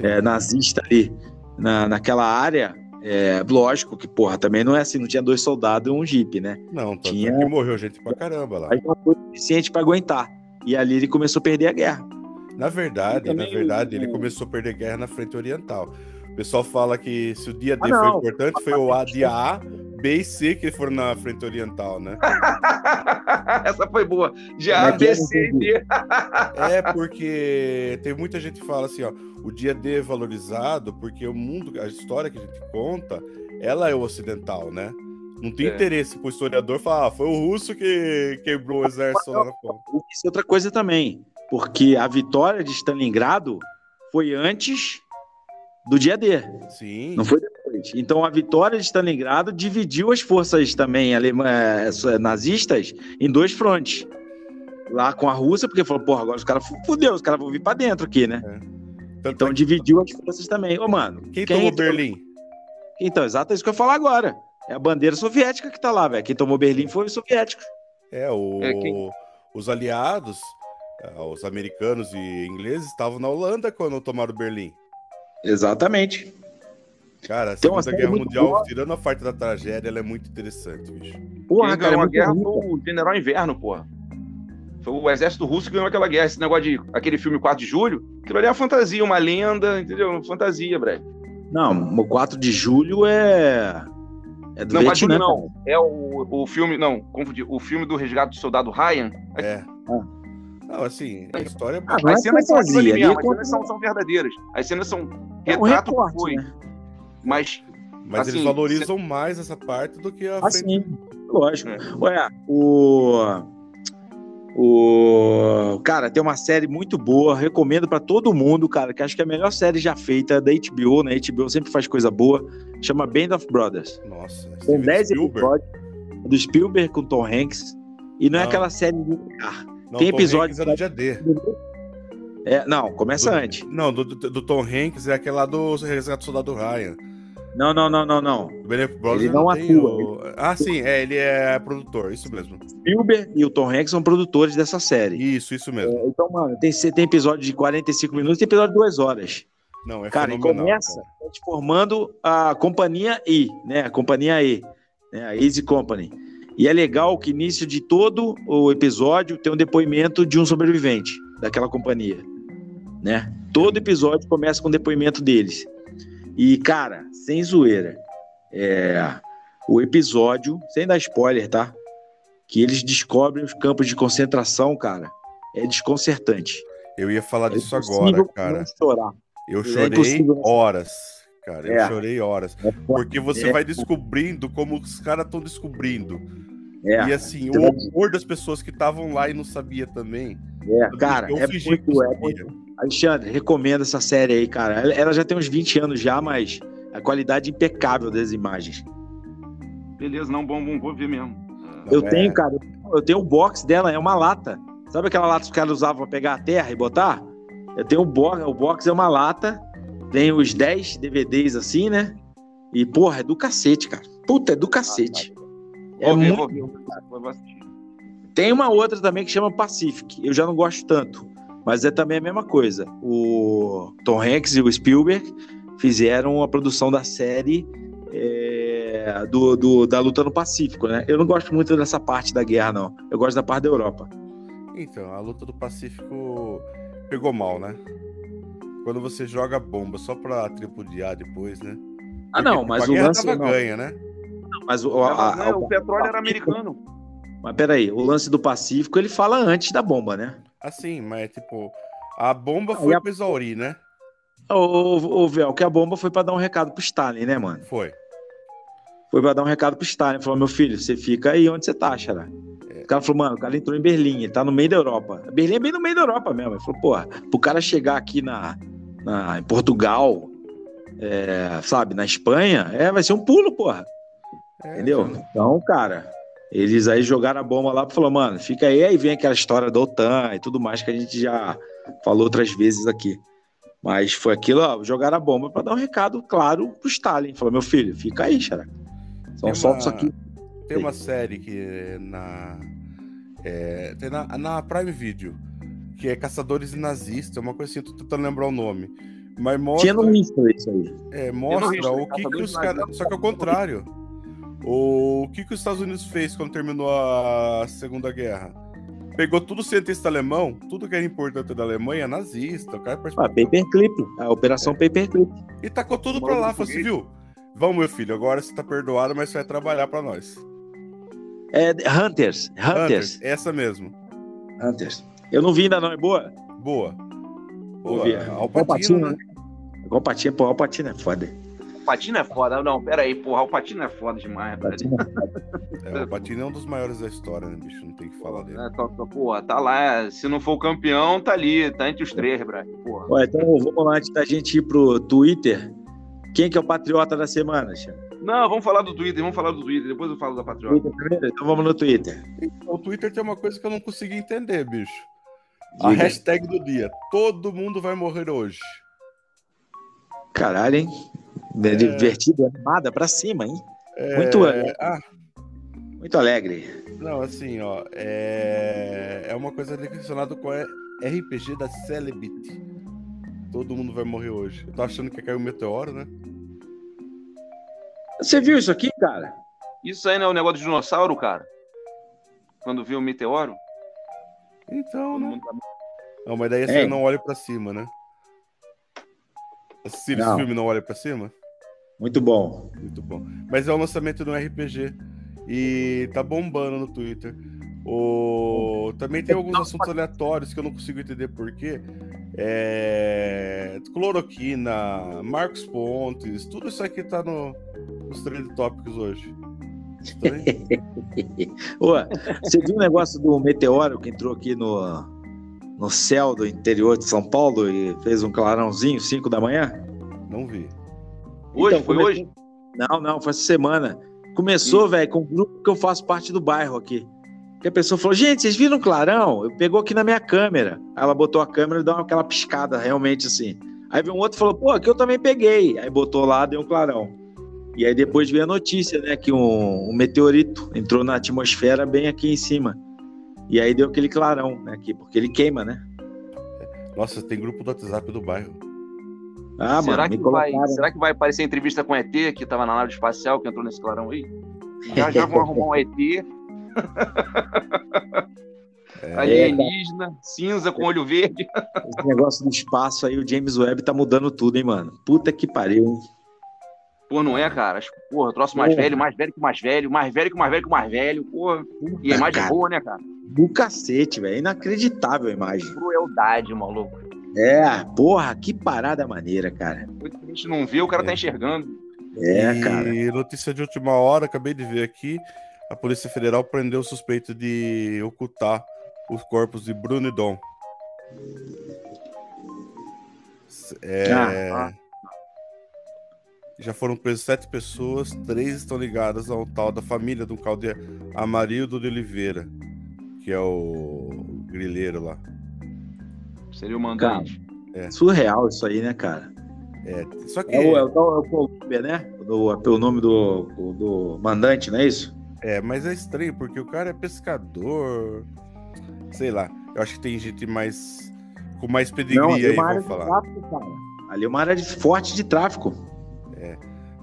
É, nazista ali na, naquela área. É, lógico que, porra, também não é assim, não tinha dois soldados e um jipe, né?
Não, tanto
tinha-
é que morreu gente pra caramba lá.
Aí não foi suficiente para aguentar. E ali ele começou a perder a guerra.
Na verdade, na verdade, ele começou a perder guerra na frente oriental. O pessoal fala que se o dia D
Ah,
foi importante, foi o A, dia A, B e C que foram na frente oriental, né?
Essa foi boa. Já? B, C e D.
É porque tem muita gente que fala assim, ó, o dia D é valorizado porque o mundo, a história que a gente conta, ela é o ocidental, né? Não tem
É.
interesse pro historiador falar, ah, foi o russo que quebrou o exército lá na ponta.
Isso é outra coisa também. Porque a vitória de Stalingrado foi antes do dia D.
Sim.
Não foi depois. Então a vitória de Stalingrado dividiu as forças também alemãs, nazistas em dois frontes. Lá com a Rússia, porque falou, porra, agora os caras fudeu, os caras vão vir pra dentro aqui, né?
Tanto
Então
é que-
dividiu as forças também. Ô, mano.
quem, tomou
entrou-
Berlim?
Então, exato, é isso que eu ia falar agora. É a bandeira soviética que tá lá, velho. Quem tomou Berlim foi os soviéticos.
É, o,
É, quem-
os aliados, ah, os americanos e ingleses estavam na Holanda quando tomaram Berlim.
Exatamente.
Cara, a
uma
Segunda Guerra Mundial,
boa.
tirando a parte da tragédia, ela é muito interessante, bicho.
Porra,
Quem
cara,
ganhou
é
a
muito
guerra
rica.
foi o General Inverno, porra. Foi o exército russo que ganhou aquela guerra. Esse negócio de aquele filme 4 de julho, aquilo ali é uma fantasia, uma lenda, entendeu? Uma fantasia, Brad.
Não, o 4 de julho é. É do
Não, 4 de julho
Vietnã,
não. É o, o filme, não, confundi. O filme do resgate do soldado Ryan.
É. Não, assim, a história é
Ah, é
as cenas são aquilo ali mesmo,
é
as cenas são, são verdadeiras. As cenas são
É um
retrato do que
recorte,
foi.
né?
Mas
Mas eles
assim,
valorizam mais essa parte do que a frente.
Assim, lógico.
É.
Ué, o. O. Cara, tem uma série muito boa, recomendo pra todo mundo, cara, que acho que é a melhor série já feita da HBO, né? HBO sempre faz coisa boa. Chama Band of Brothers.
Nossa,
Tem
Steven
10
Spielberg.
episódios do Spielberg com Tom Hanks. E não, é
Não.
aquela série linear.
Não,
tem
Tom
episódio-
Hanks é do dia D.
É, não, começa
Do-
antes.
Não, do, do, do Tom Hanks é aquela do Resgate do Soldado Ryan.
Não, não, não, não, não. Ele não
tem
atua,
o- Ah, sim, é, ele é produtor, isso mesmo.
Spielberg e o Tom Hanks são produtores dessa série.
Isso, isso mesmo.
Então, mano, tem, tem episódio de 45 minutos tem episódio de 2 horas.
Não, é
Cara, e
fenomenal.
começa
cara.
formando a companhia E, né? A companhia E, né? A Easy Company. E é legal que início de todo o episódio tem um depoimento de um sobrevivente daquela companhia, né? Todo episódio começa com o depoimento deles. E, cara, sem zoeira, é, o episódio, sem dar spoiler, tá? Que eles descobrem os campos de concentração, cara, é desconcertante.
Eu ia falar
É
disso agora, cara.
chorar.
Eu
é
chorei
não-
horas. Cara, eu
É.
chorei horas.
É
Porque você
É.
vai descobrindo como os caras estão descobrindo.
É,
E assim, o horror das pessoas que estavam lá e não sabia também.
é, cara,
eu
é
fingi que
muito, é muito. Alexandre, recomendo essa série aí, cara. Ela, já tem uns 20 anos já, mas a qualidade impecável das imagens.
beleza, não, bom, bom, vou ver mesmo.
eu
é.
tenho, cara, eu tenho o box dela, é uma lata. Sabe aquela lata que os caras usavam pra pegar a terra e botar? Eu tenho o box, o box é uma lata, tem os 10 DVDs assim, né? E, porra, é do cacete, cara. Puta, é do cacete. É
Vou ver,
muito
vou ver.
Tem uma outra também que chama Pacific. Eu já não gosto tanto, mas é também a mesma coisa. O Tom Hanks e o Spielberg fizeram a produção da série é, do, do- da luta no Pacífico, né? Eu não gosto muito dessa parte da guerra, não. Eu gosto da parte da Europa.
Então, a luta do Pacífico pegou mal, né? Quando você joga bomba só pra tripudiar depois, né?
Ah, não,
Porque,
mas
tipo,
o
a
lance
tava
não.
ganha, né?
Mas o,
Não,
a-
não,
a-
o petróleo era americano.
mas peraí, o lance do Pacífico ele fala antes da bomba, né?
Assim, mas tipo, a bomba foi
a-
pra exaurir, né?
Ô, Vel, que a bomba foi pra dar um recado pro Stalin, né, mano?
Foi.
Foi pra dar um recado pro Stalin. Falou, meu filho, você fica aí onde você tá, Xará. O cara falou, mano, o cara entrou em Berlim, ele tá no meio da Europa. Berlim é bem no meio da Europa mesmo. Ele falou, porra, pro cara chegar aqui na, na- em Portugal, é, sabe, na Espanha, é, vai ser um pulo, porra.
É,
Entendeu? Então, cara, eles aí jogaram a bomba lá e falou, mano, fica aí, aí vem aquela história da OTAN e tudo mais que a gente já falou outras vezes aqui. Mas foi aquilo, ó, jogaram a bomba pra dar um recado claro pro Stalin. Falou, meu filho, fica aí, Xará. Só
Tem
solta
uma-
isso aqui.
Tem uma série que na. é, tem na, na Prime Video, que é Caçadores e Nazistas, uma coisa assim, eu tô tentando lembrar o nome. Mas mostra,
Tinha no Insta isso aí.
é, mostra o que, que os caras. Só que ao contrário. O que, que os Estados Unidos fez quando terminou a Segunda Guerra? Pegou tudo cientista alemão, tudo que era importante da Alemanha, nazista, o cara participou.
Ah, Paperclip. A operação Paperclip.
E tacou tudo pra lá, falou assim, viu? Vamos, meu filho, agora você tá perdoado, mas você vai trabalhar pra nós.
É Hunters. Hunters.
essa mesmo.
Hunters. Eu não vi ainda não, é boa?
Boa. Boa.
ver.
Alpatino,
Alpatino,
né?
Igual Patinha, pô, Alpatino é foda.
Patino é foda. Não, pera aí, porra. O Patino é foda demais, velho.
É, o Patino é um dos maiores da história, né, bicho? Não tem que falar dele.
É, tá, tá, porra, tá lá. Se não for o campeão, tá ali. Tá entre os três, Brad. Porra.
Ó, então vamos lá, antes da gente ir pro Twitter. Quem que é o patriota da semana, Xan?
Não, vamos falar do Twitter, vamos falar do Twitter. Depois eu falo da Patriota.
Então vamos no Twitter.
O Twitter tem uma coisa que eu não consegui entender, bicho. A
Diga.
hashtag do dia. Todo mundo vai morrer hoje.
Caralho, hein? Divertida, animada pra cima, hein?
É,
Muito alegre.
Ah,
Muito alegre.
não, assim, ó. É, é uma coisa relacionada com a RPG da Celebrity. Todo mundo vai morrer hoje. Eu tô achando que caiu um meteoro, né?
Você viu isso aqui, cara?
Isso aí não é o negócio do dinossauro, cara? Quando viu o meteoro?
Então, né?
tá-
Não, mas daí
É.
você não olha pra cima, né? Assistir esse filme não olha pra cima?
Muito bom.
Muito bom. Mas é o lançamento do RPG. E tá bombando no Twitter. O... Também tem alguns assuntos aleatórios que eu não consigo entender porquê. É... Cloroquina, Marcos Pontes, tudo isso aqui tá no... nos trend tópicos hoje.
Ô, você viu o negócio do meteoro que entrou aqui no, no céu do interior de São Paulo e fez um clarãozinho, 5 da manhã?
não vi.
Hoje?
Então,
foi
come-
hoje?
Não, não, foi essa semana. Começou, velho, com um grupo que eu faço parte do bairro aqui. Que a pessoa falou, gente, vocês viram o clarão? Eu pegou aqui na minha câmera. Aí ela botou a câmera e deu aquela piscada, realmente assim. Aí veio um outro e falou, pô, aqui eu também peguei. Aí botou lá, deu um clarão. E aí depois veio a notícia, né, que um, um meteorito entrou na atmosfera bem aqui em cima. E aí deu aquele clarão, né, aqui, porque ele queima, né?
Nossa, tem grupo do WhatsApp do bairro.
Ah,
será,
mano,
que vai, será que vai aparecer entrevista com o ET, que tava na nave espacial, que entrou nesse clarão aí? Já já vão arrumar um ET,
É,
alienígena, cinza com olho verde.
Esse negócio do espaço aí, o James Webb tá mudando tudo, hein, mano? Puta que pariu, hein?
Pô, não é, cara? Porra, eu trouxe mais
Porra.
velho, mais velho que mais velho, mais velho que mais velho que mais velho. Porra. E a imagem é
cara.
boa, né, cara?
Do cacete, velho. Inacreditável a imagem.
Crueldade, maluco.
É, porra, que parada maneira, cara.
A gente não vê, o cara tá
É.
enxergando.
É,
e
cara.
notícia de última hora, acabei de ver aqui. A Polícia Federal prendeu o suspeito de ocultar os corpos de Bruno e Dom. É,
Ah,
Já foram presas sete pessoas, três estão ligadas ao tal da família do tal de Amarildo de Oliveira, que é o grileiro lá.
Seria o mandante.
Surreal isso aí, né, cara?
É, só que
É o, é o, tal- é o Colômbia, né? Do, pelo nome do, do mandante, não é isso?
É, mas é estranho, porque o cara é pescador. Sei lá. Eu acho que tem gente mais. com mais pedigree
ali é
aí,
uma
vou
área de
falar.
tráfico, cara. Ali é uma área de- forte de tráfico.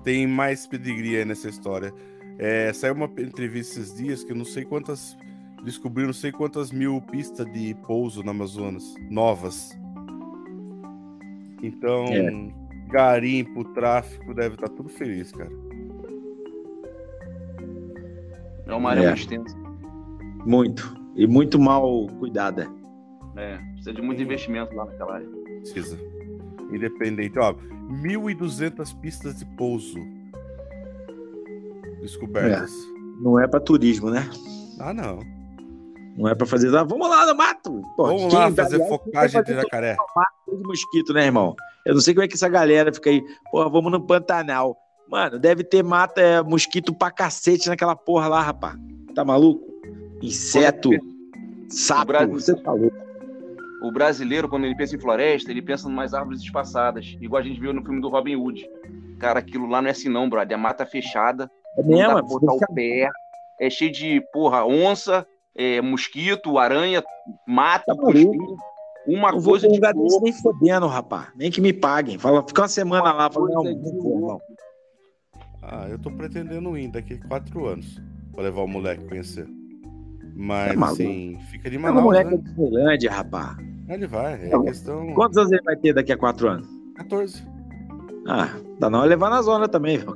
Tem mais pedigree aí nessa história. É, saiu uma entrevista esses dias que eu não sei quantas. Descobriram não sei quantas mil pistas de pouso no Amazonas. Novas. Então,
É.
garimpo, tráfico, deve estar tudo feliz, cara.
É uma área
É.
muito extensa.
Muito. E muito mal cuidada.
É, precisa de muito investimento lá naquela área.
Precisa. Independente. Ó, 1.200 pistas de pouso descobertas.
Não é pra turismo, né?
Ah, não.
Não é pra fazer. Ah, vamos lá no mato. Pô,
Vamos lá
vai-
fazer
aliás,
focagem de jacaré.
fazer de mosquito, né, irmão? Eu não sei como é que essa galera fica aí. Porra, vamos no Pantanal. Mano, deve ter mata é, mosquito pra cacete naquela porra lá, rapaz. Tá maluco? Inseto, sapo,
Brasil-
você tá louco.
O brasileiro, quando ele pensa em floresta, ele pensa em umas árvores espaçadas, igual a gente viu no filme do Robin Hood. Cara, aquilo lá não é assim não, brother. É mata fechada,
É
não dá
mesmo?
pra botar o pé. É cheio de, porra, onça, é, mosquito, aranha, mato,
Tá
espinho. Uma
Eu vou
coisa
um
de
desse nem fodendo, rapaz. Nem que me paguem. Fala, fica uma semana lá. Fala, não, não vou.
Ah, eu tô pretendendo ir daqui a quatro anos pra levar o moleque a conhecer. Mas,
É
assim, fica de
É um
Manaus,
moleque
né?
de Disneylândia, rapaz.
Ele vai, é
Tá bom.
questão
Quantos anos ele vai ter daqui a quatro anos?
14.
Ah, dá não é levar na zona também, velho.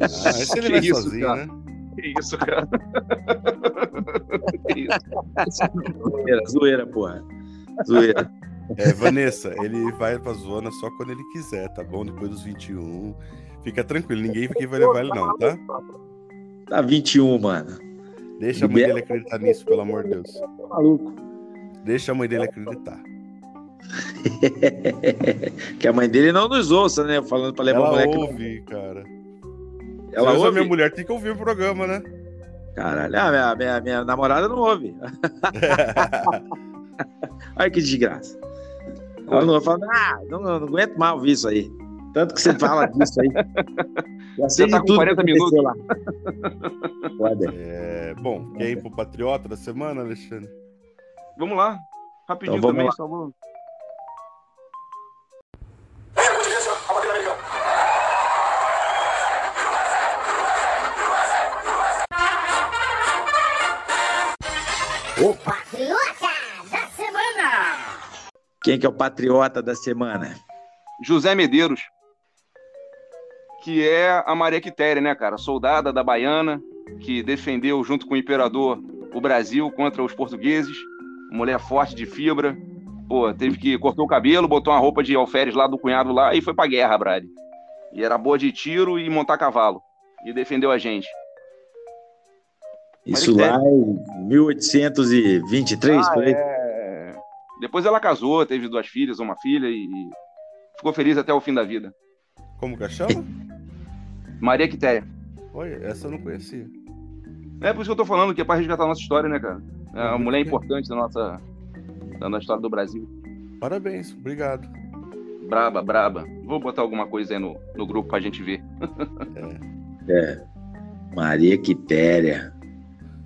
Ah, esse ele vai
isso,
sozinho,
cara?
né?
Que isso, cara? Que isso?
Zoeira, zoeira, porra. Zoeira.
É, Vanessa, ele vai pra zona só quando ele quiser, tá bom? Depois dos 21. Fica tranquilo, ninguém aqui vai levar ele, não, tá?
Tá 21, mano.
Deixa a mãe dele acreditar nisso, pelo amor de Deus.
Maluco.
Deixa a mãe dele acreditar.
que a mãe dele não nos ouça, né? Falando pra levar
Ela
o moleque.
ouve, cara.
Ela ouve?
minha mulher, tem que ouvir o programa, né?
Caralho, ah, minha, minha, minha namorada não ouve. Olha que desgraça. Ela não fala, ah, não, não, não aguento mais ouvir isso aí. Tanto que você fala disso aí. Já sei
tá com
tudo que
40
aconteceu lá. Foda.
É, bom, quer ir pro Patriota da semana, Alexandre?
Vamos lá. Rapidinho
Então, vamos
também,
lá.
só vou...
O Patriota da Semana.
Quem que é o patriota da semana?
José Medeiros, que é a Maria Quitéria, né, cara? Soldada da Baiana, que defendeu junto com o imperador o Brasil contra os portugueses. Mulher forte de fibra. Pô, teve que cortou o cabelo, botou uma roupa de alferes lá do cunhado lá e foi pra guerra, Brad. E era boa de tiro e montar cavalo. E defendeu a gente.
Isso lá em 1823,
Ah,
por aí.
é. Depois ela casou, teve duas filhas, uma filha e e ficou feliz até o fim da vida.
Como que chama?
Maria Quitéria.
Olha, essa eu não conhecia.
É por isso que eu tô falando que é pra resgatar a nossa história, né, cara? É uma
Muito
mulher importante da nossa, da nossa história do Brasil.
Parabéns, obrigado.
Braba, braba. Vou botar alguma coisa aí no, no grupo pra gente ver.
É. Maria Quitéria.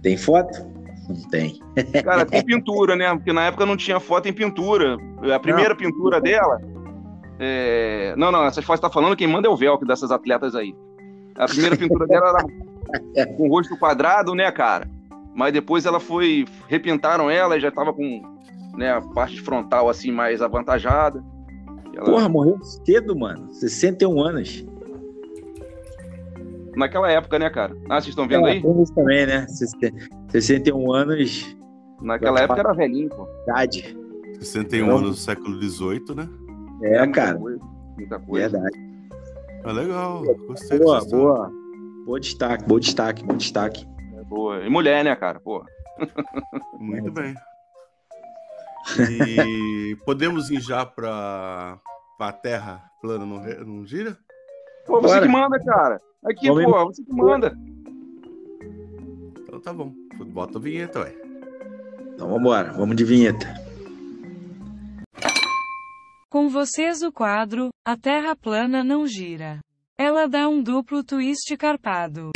Tem foto? Não tem.
Cara, tem pintura, né? Porque na época não tinha foto em pintura. A primeira pintura dela. é, Não, não, essas fotos tá falando, quem manda é o Velcro dessas atletas aí. A primeira pintura dela era com o rosto quadrado, né, cara? Mas depois ela foi. Repintaram ela e já tava com né, a parte frontal assim mais avantajada. E ela-
Porra, morreu cedo, mano. 61 anos.
Naquela época, né, cara? Ah, vocês estão vendo
É,
aí?
isso também, né? 61 anos
Naquela época era velhinho, pô.
de idade.
61
Não.
anos do século XVIII, né?
É,
muita
cara.
muita coisa.
Verdade.
Ah, legal. Gostei
Boa, boa. Boa destaque, boa destaque, bom destaque.
Boa. E mulher, né, cara? Pô.
Muito bem. E podemos ir já para a Terra plana, não, não gira?
Pô, você
Bora.
que manda, cara. Aqui,
Vamos
pô, você que manda.
Então tá bom. Bota a vinheta, ué.
Então vambora, vamos de vinheta.
Com vocês o quadro A Terra Plana Não Gira. Ela dá um duplo twist carpado.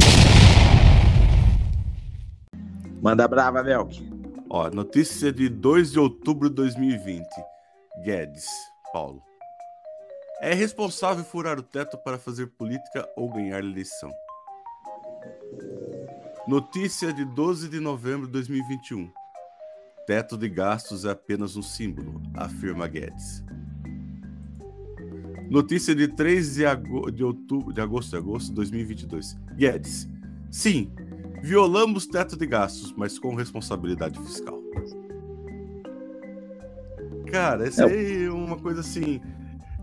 Manda brava, Melk.
Ó, notícia de 2 de outubro de 2020. Guedes, Paulo. É responsável furar o teto para fazer política ou ganhar eleição. Notícia de 12 de novembro de 2021. Teto de gastos é apenas um símbolo, afirma Guedes. Notícia de 3 de, ago- de outubro, de agosto de agosto de 2022. Guedes. Sim, violamos teto de gastos, mas com responsabilidade fiscal. Cara, essa
É.
aí é uma coisa assim.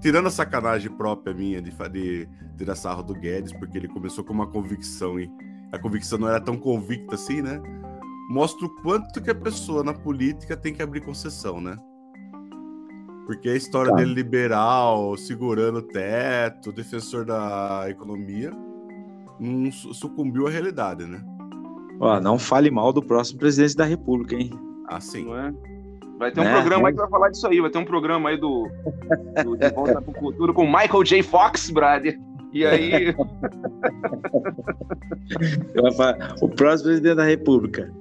Tirando a sacanagem própria minha de, de tirar sarro do Guedes, porque ele começou com uma convicção e a convicção não era tão convicta assim, né? Mostra o quanto que a pessoa na política tem que abrir concessão, né? Porque a história
Tá.
dele liberal, segurando o teto, defensor da economia, não su- sucumbiu à realidade, né?
Ó, não fale mal do próximo presidente da República, hein?
Assim.
Não é? Vai ter um
Né?
programa aí que vai falar disso aí. Vai ter um programa aí do, do De Volta pro Futuro com Michael J. Fox, brother. E aí,
o próximo presidente da República.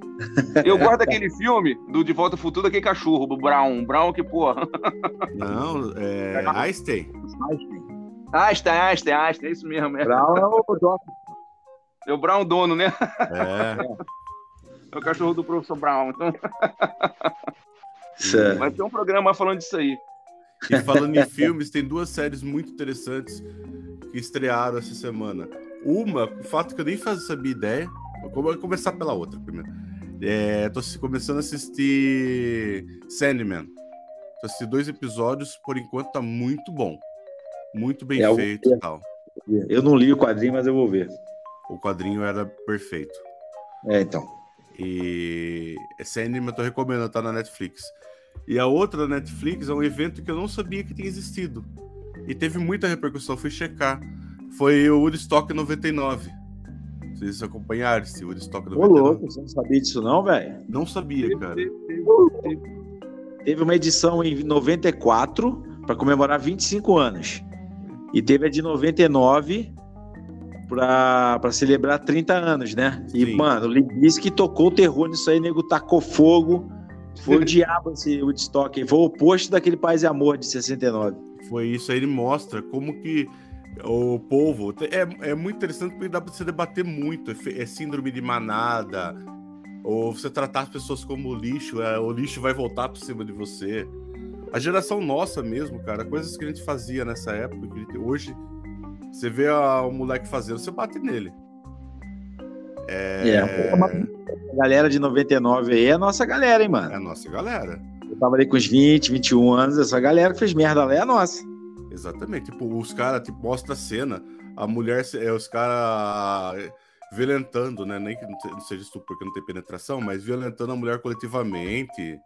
eu gosto daquele filme do De Volta ao Futuro, daquele cachorro, o Brown. Brown que, porra.
Não, é. Einstein.
Einstein, Einstein, Einstein, é isso mesmo. É,
Brown é o Doc.
é o Brown dono, né?
É.
É o cachorro do professor Brown. Então,
Isso-
vai ter um programa falando disso aí.
E falando em filmes, tem duas séries muito interessantes que estrearam essa semana. Uma, o fato que eu nem fazia sabia ideia. Eu vou começar pela outra primeiro. É, tô começando a assistir Sandman. Tô assistindo dois episódios, por enquanto tá muito bom. Muito bem
É
feito e tal.
Eu não li o quadrinho, mas eu vou ver.
O quadrinho era perfeito.
É, então.
E esse anime eu tô recomendando, tá na Netflix. E a outra da Netflix é um evento que eu não sabia que tinha existido. E teve muita repercussão, fui checar. Foi o Woodstock 99. Vocês acompanharam esse Woodstock
Ô,
99?
louco, você não sabia disso não, velho?
Não sabia, cara.
Teve uma edição em 94 para comemorar 25 anos. E teve a de 99 pra, pra celebrar 30 anos, né? E,
Sim.
mano, o Libisky tocou o terror nisso aí, nego tacou fogo. Foi o diabo esse Woodstock. Foi o oposto daquele Paz e Amor de 69.
Foi isso aí, ele mostra como que o povo. É, é muito interessante porque dá pra você debater muito. É, é síndrome de manada, ou você tratar as pessoas como lixo, é, o lixo vai voltar por cima de você. A geração nossa mesmo, cara, coisas que a gente fazia nessa época, que hoje você vê o moleque fazendo, você bate nele. É,
É, A galera de 99 aí é a nossa galera, hein,
é
mano?
a nossa galera.
Eu tava ali com uns 20, 21 anos, essa galera que fez merda lá é a nossa.
Exatamente. Tipo, os caras tipo, mostra a cena, a mulher, é, os caras violentando, né? Nem que não se- não seja estupro porque não tem penetração, mas violentando a mulher coletivamente.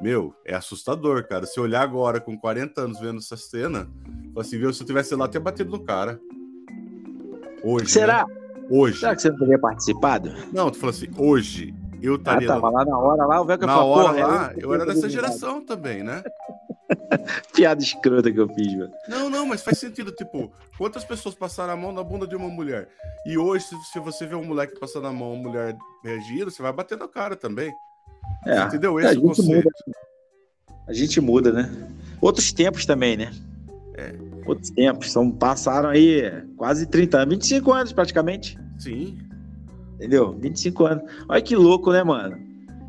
Meu, é assustador, cara. Se olhar agora com 40 anos vendo essa cena, assim, viu, se eu tivesse lá, eu teria batido no cara. Hoje.
Será?
né? Hoje.
Será que você não teria participado?
Não, tu falou assim, hoje eu
Ah,
estaria
tava lá na hora, lá o velho que
na
falou,
hora lá,
eu-
eu era dessa geração também, né?
Piada escrota que eu fiz, velho.
Não, não, mas faz sentido. Tipo, quantas pessoas passaram a mão na bunda de uma mulher? E hoje, se, você vê um moleque passando a mão, uma mulher reagindo, você vai bater na cara também.
É.
Entendeu?
a
Esse é o conceito.
muda. A gente muda, né? Outros tempos também, né?
É.
Outros tempos. São, passaram aí quase 30 anos, 25 anos praticamente.
Sim.
Entendeu? 25 anos. Olha que louco, né, mano?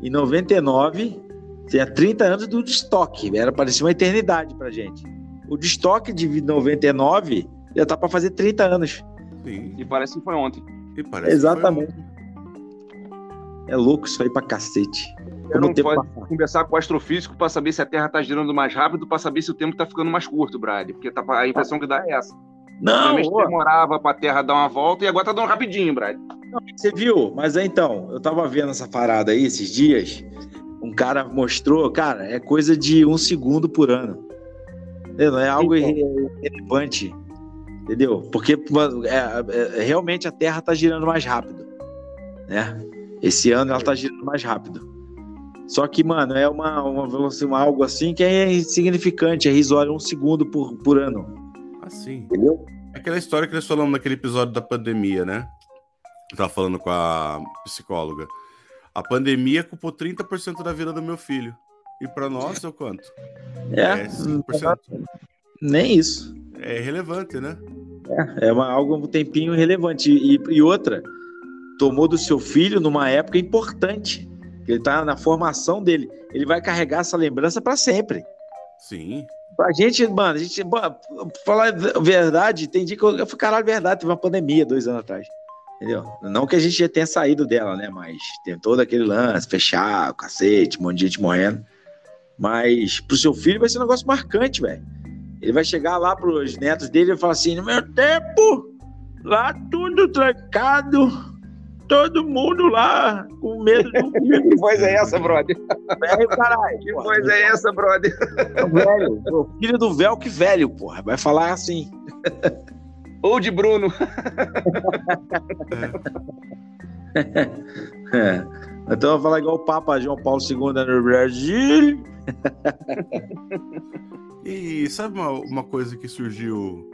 Em 99, tinha 30 anos do estoque. Era parecia uma eternidade pra gente. O de estoque de 99 já tá pra fazer 30 anos.
Sim.
E parece que foi ontem.
E parece que
Exatamente.
foi um-
É louco isso aí pra cacete.
Eu
Como
não
tempo
pode
passa.
conversar com o astrofísico para saber se a Terra tá girando mais rápido, para saber se o tempo tá ficando mais curto, Brad. Porque tá, a impressão que dá é essa.
Não, ô,
demorava pra Terra dar uma volta e agora tá dando rapidinho, Brad.
Você viu? Mas aí, então, eu tava vendo essa parada aí esses dias. Um cara mostrou, cara, é coisa de um segundo por ano. Não é algo
Então.
irre- irrelevante. Entendeu? Porque é- é- realmente a Terra tá girando mais rápido. Né? Esse ano ela tá girando mais rápido. Só que, mano, é uma, uma, velocidade- uma- algo assim que é insignificante, é risório um segundo por, por ano.
Assim.
Entendeu?
Aquela história que nós falamos naquele episódio da pandemia, né? Eu tava falando com a psicóloga. A pandemia culpou 30% da vida do meu filho. E pra nós é o quanto?
É,
5%.
nem isso.
É irrelevante, né?
É uma, algo um tempinho relevante. E, e outra, tomou do seu filho numa época importante. Ele tá na formação dele. Ele vai carregar essa lembrança para sempre.
Sim.
Pra gente, mano, a gente, mano, falar a verdade, tem dia que eu, eu falei, caralho, verdade, teve uma pandemia dois anos atrás. Entendeu? Não que a gente já tenha saído dela, né? Mas tem todo aquele lance, fechar, o cacete, um monte de gente morrendo. Mas pro seu filho vai ser um negócio marcante, velho. Ele vai chegar lá pros netos dele e falar assim: no meu tempo, lá tudo trancado, todo mundo lá com medo do
Que voz é essa, brother?
velho, caralho.
Que
porra.
voz é essa, brother?
velho, o filho do véu que velho, porra. Vai falar assim.
Ou de Bruno.
É. Então eu vou falar igual o Papa João Paulo II no Brasil.
E sabe uma, uma coisa que surgiu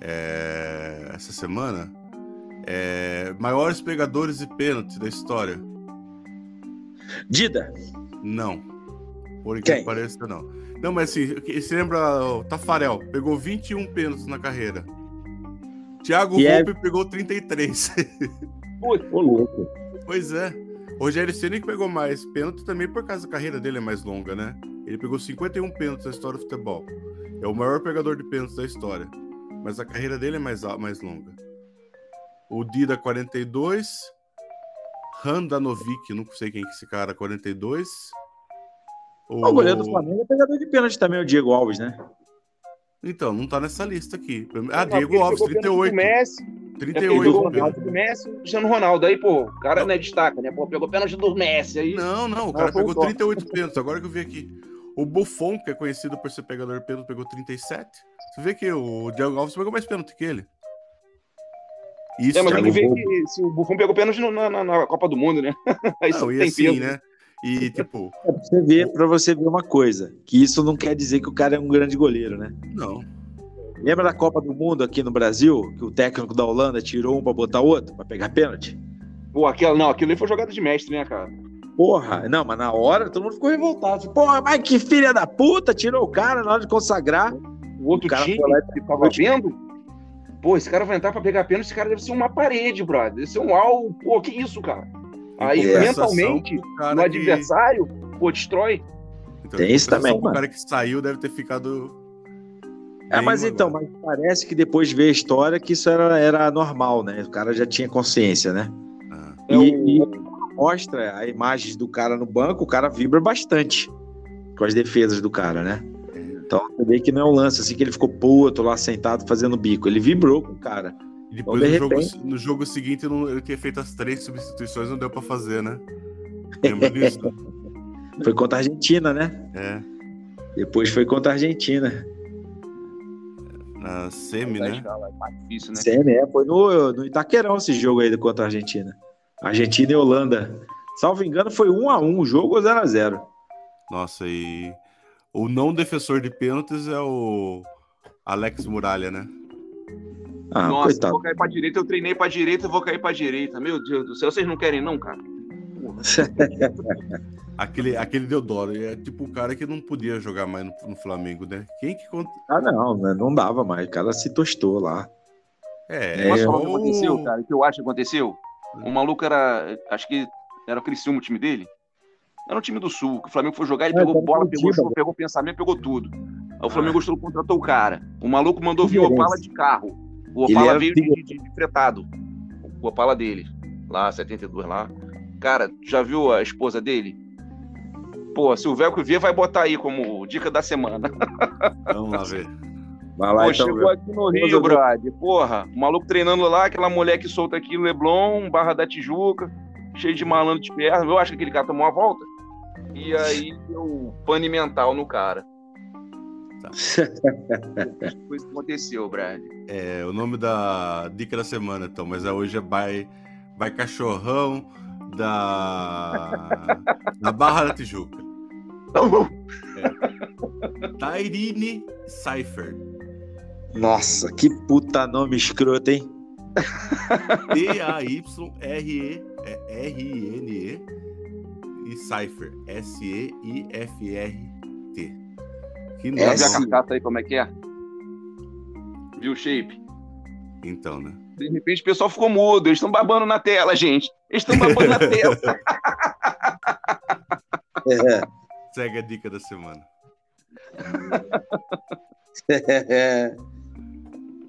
é, essa semana? É, maiores pegadores de pênalti da história.
Dida.
Não. Por que pareça, não. Não, mas assim, você lembra o Tafarel? Pegou 21 pênaltis na carreira. Thiago
E é-
pegou 33.
Ô, louco.
pois é. Rogério Ceni que pegou mais pênalti também por causa da carreira dele é mais longa, né? Ele pegou 51 pênaltis na história do futebol. É o maior pegador de pênaltis da história. Mas a carreira dele é mais, mais longa. O Dida, 42. Handanovic, não sei quem que é esse cara, 42.
O goleiro do Flamengo é pegador de pênalti também, o Diego Alves, né?
Então, não tá nessa lista aqui. Ah,
Não,
Diego Alves,
pegou pênalti
38.
do Messi, é porque ele
38.
pegou o
pênalti.
do Messi e o Cristiano Ronaldo. Aí, pô, o cara né, destaca, né? Pô, pegou pênalti do Messi aí.
Não, não, o cara
um
pegou
toque.
38 pênaltis. Agora que eu vi aqui. O Buffon, que é conhecido por ser pegador de pênalti, pegou 37. Você vê que o Diego Alves pegou mais pênalti que ele. Isso
É, mas
cara,
tem que ver que se o Buffon pegou pênalti na, na- na Copa do Mundo, né? Aí
não,
isso
e
tem
assim,
peso.
né? E tipo,
É pra você ver, pra você ver uma coisa, que isso não quer dizer que o cara é um grande goleiro, né?
não.
Lembra da Copa do Mundo aqui no Brasil, que o técnico da Holanda tirou um pra botar outro, pra pegar pênalti?
Pô, aquilo, não, aquilo ali foi jogada de mestre, né, cara?
Porra, não, mas na hora todo mundo ficou revoltado. Porra, mas que filha da puta, tirou o cara na hora de consagrar.
O outro
O cara
time que tava vendo, pô, esse cara vai entrar pra pegar pênalti, esse cara deve ser uma parede, brother. Deve ser um al... Pô, que isso, cara? Aí,
É.
mentalmente, no
que-
adversário, pô, destrói.
Então,
Tem isso
compensação
também, mano.
cara que saiu deve ter ficado.
É, mas então, mas parece que depois de ver a história que isso era, era normal, né? O cara já tinha consciência, né?
Ah,
É
E,
o-
e mostra a imagem do cara no banco, o cara vibra bastante com as defesas do cara, né? Então você vê que não é um lance assim que ele ficou puto lá sentado fazendo bico. Ele vibrou com o cara.
E depois
Então, de
no, jogo,
repente-
no jogo seguinte não, ele tinha feito as três substituições, não deu pra fazer, né? Lembra disso?
Foi contra a Argentina, né?
É,
Depois foi contra a Argentina.
na semi, né?
é mais difícil, né?
Sério, é, foi no, no Itaquerão esse jogo aí contra a Argentina. Argentina e Holanda. Salvo engano, foi 1 a 1 o jogo ou 0 a 0
Nossa, e o não defensor de pênaltis é o Alex Muralha, né?
Ah,
Nossa, eu
coitado.
vou cair pra direita, eu treinei pra direita, eu vou cair pra direita. Meu Deus do céu, vocês não querem não, cara?
Aquele, aquele Deodoro é tipo o cara que não podia jogar mais no, no Flamengo, né? Quem que conta?
Ah, não, né, não dava mais. O cara se tostou lá.
É,
É,
o que aconteceu, cara? O que eu acho que aconteceu? O maluco era. Acho que era o Criciúma o time dele. Era um time do Sul. que O Flamengo foi jogar, ele
É,
pegou
tá
bola, pegou chuva, pegou pensamento, pegou tudo. Aí o. Flamengo gostou, contratou o cara. O maluco mandou vir o. Opala de carro. O Opala
era
veio de, de, de fretado. O Opala dele. Lá, 72 lá. Cara, tu já viu a esposa dele? Pô, se o Velcro ver, vai botar aí como dica da semana.
Vamos lá ver.
Vai lá,
Pô,
então.
chegou aqui no Rio, brother. Porra, o maluco treinando lá, aquela mulher que solta aqui, Leblon, Barra da Tijuca, cheio de malandro de perna. Eu acho que aquele cara tomou uma volta. E aí deu pane mental no cara. Foi isso que aconteceu, brother.
É, o nome da dica da semana, então, mas é hoje é Vai, vai Cachorrão da, da Barra da Tijuca. Tairine Cypher.
Nossa, que puta nome escroto, hein?
T-A-Y-R-E-R-I-N-E e Cypher. S-E-I-F-R-T. Que
Já
nome.
viu a carcaça aí como é que é? Viu o shape?
Então, né?
De repente o pessoal ficou mudo. Eles estão babando na tela, gente. Eles estão babando na tela.
É.
Segue a dica da semana.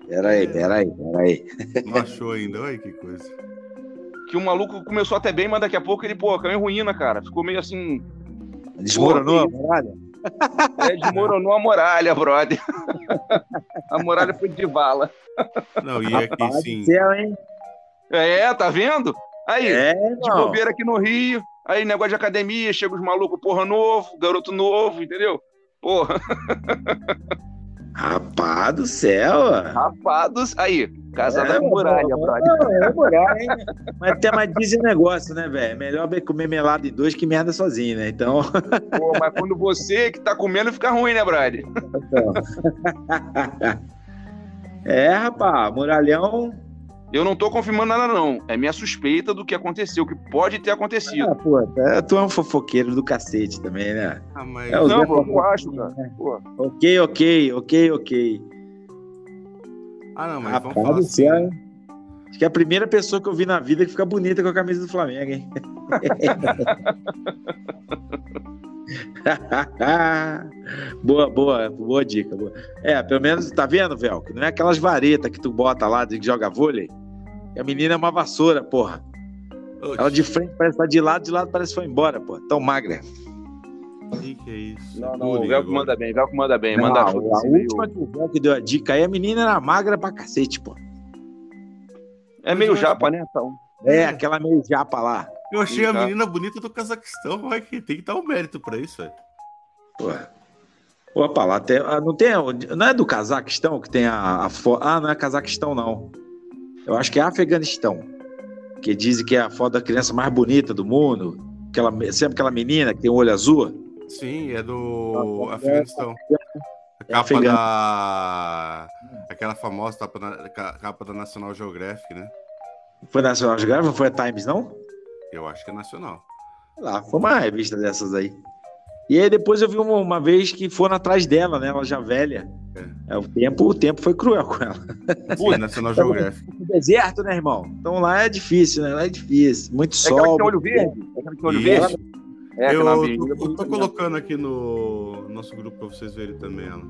Peraí, peraí, peraí.
Não achou ainda? Olha que coisa.
Que o maluco começou até bem, mas daqui a pouco ele, pô, caiu em ruína, cara. Ficou meio assim.
Desmoronou a muralha?
É, desmoronou a muralha, brother. a muralha foi de vala.
Não, e aqui
Rapaz
sim.
do céu, hein?
É, tá vendo? Aí,
É,
de bobeira aqui no Rio. Aí, negócio de academia, chega os malucos, porra, novo, garoto novo, entendeu? Porra,
Rapaz do céu.
rapados. Aí, casada
É,
é, muralha,
não,
brother.
Não, é muralha, hein? Mas tem mais dizem negócio, né, velho? Melhor bem comer melado em dois que merda sozinho, né? Então.
Pô, mas quando você que tá comendo fica ruim, né, brother?
é, rapaz, muralhão.
Eu não tô confirmando nada, não. É minha suspeita do que aconteceu, que pode ter acontecido.
Ah, pô, é, tu é um fofoqueiro do cacete também, né?
Ah, mas
É,
não, pô, eu acho, cara. Pô,
Ok, ok, ok, ok.
Ah, não, mas
Rapaz
vamos falar
do céu,
assim.
hein? Acho que é a primeira pessoa que eu vi na vida que fica bonita com a camisa do Flamengo, hein? boa, boa, boa dica. Boa. É, pelo menos, tá vendo, Vel? Que não é aquelas varetas que tu bota lá de que joga vôlei. A menina é uma vassoura, porra. Ela de frente parece que tá de lado, de lado parece que foi embora, pô. Tão magra.
O que, que é isso?
Não, não, o
Bullying
Velcro
agora.
manda bem, o Velcro manda bem.
Não,
Manda
a
foto meio-
última que o que deu a dica aí, a menina era magra pra cacete, pô.
É meio japa, né? Então.
É, aquela meio japa lá.
Eu achei a
Tá.
menina bonita do Cazaquistão, vai que tem que dar um mérito pra isso, velho.
Pô. Opa, lá tem, ah, não tem. Não é do Cazaquistão que tem a, a foto. Ah, não é Cazaquistão, não. Eu acho que é Afeganistão. Que dizem que é a foto da criança mais bonita do mundo. Aquela, sempre aquela menina que tem o olho azul.
Sim, é do Afeganistão. A
É
capa da. Aquela famosa capa da, ca- capa da National Geographic, né?
Foi National Geographic? Não foi a Times, não?
Eu acho que é nacional.
Lá, foi uma revista dessas aí. E aí depois eu vi uma, uma vez que foram atrás dela, né? Ela já velha. É, o, tempo, o tempo foi cruel com ela.
É National Geographic.
No deserto, né, irmão? Então lá é difícil, né? Lá é difícil. Muito
É aquela que
sol.
tem olho verde? É aquela que tem olho
Isso.
verde? É,
eu, tô,
menina
eu tô colocando aqui no nosso grupo pra vocês verem também ela.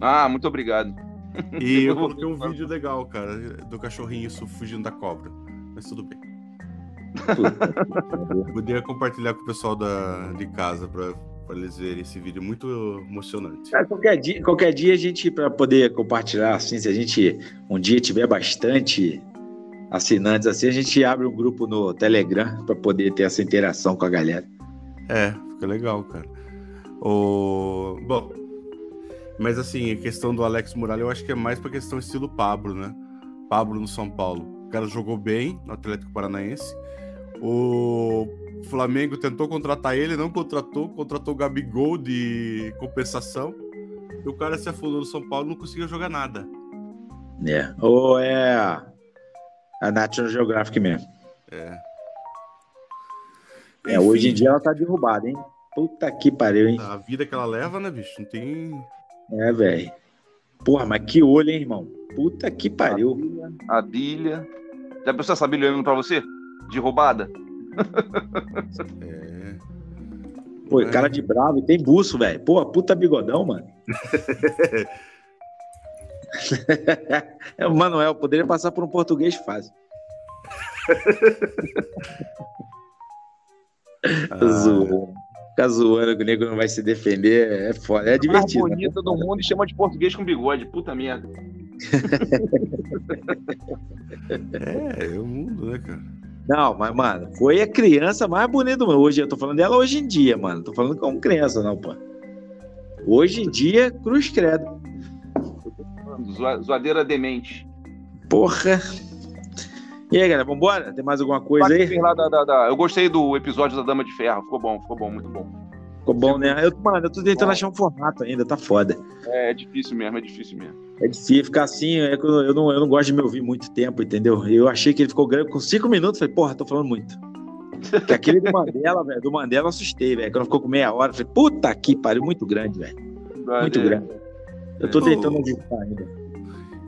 Ah, muito obrigado.
E eu coloquei um vídeo legal, cara, do cachorrinho fugindo da cobra. Mas tudo bem. Podia compartilhar com o pessoal da, de casa pra, pra eles verem esse vídeo muito emocionante.
Cara, qualquer, dia, qualquer dia a gente, para poder compartilhar, assim, se a gente um dia tiver bastante assinantes assim, a gente abre um grupo no Telegram para poder ter essa interação com a galera.
É, fica legal, cara. O... Bom, mas assim, a questão do Alex Muralha eu acho que é mais pra questão estilo Pablo, né? Pablo no São Paulo. O cara jogou bem no Atlético Paranaense. O Flamengo tentou contratar ele, não contratou, contratou o Gabigol de compensação. E o cara se afundou no São Paulo e não conseguiu jogar nada.
É. Ou é a National Geographic mesmo.
É.
É, hoje em dia ela tá derrubada, hein? Puta que pariu, hein?
A vida que ela leva, né, bicho? Não tem.
É, velho. Porra, mas que olho, hein, irmão? Puta que pariu.
A bilha. Já pensou essa bilha olhando pra você? De roubada?
É.
Pô, cara de bravo, e tem buço, velho. Pô, puta bigodão, mano. é o Manuel, poderia passar por um português fácil.
Ah,
Zoando. Ficar zoando que o nego não vai se defender é foda. É
mais
divertido.
bonita do mundo e chama de português com bigode. Puta merda.
É, é o mundo, né, cara?
Não, mas, mano, foi a criança mais bonita do mundo. Hoje, eu tô falando dela hoje em dia, mano. Tô falando como criança, não, pô. Hoje em dia, cruz credo.
Zoa- Zoadeira demente.
Porra. E aí, galera, vambora? Tem mais alguma coisa aí?
Fez lá Eu gostei do episódio da Dama de Ferro. Ficou bom, ficou bom, muito bom.
Ficou bom, né? Eu, mano, eu tô tentando achar um formato ainda, tá foda.
É, é difícil mesmo, é difícil mesmo.
É difícil ficar assim, é eu, não, eu não gosto de me ouvir muito tempo, entendeu? Eu achei que ele ficou grande com cinco minutos, falei, porra, tô falando muito. Que aquele do Mandela, velho, do Mandela eu assustei, velho. Quando ficou com meia hora, falei, puta que pariu, muito grande, velho. Muito grande. Eu tô tentando ajustar ainda.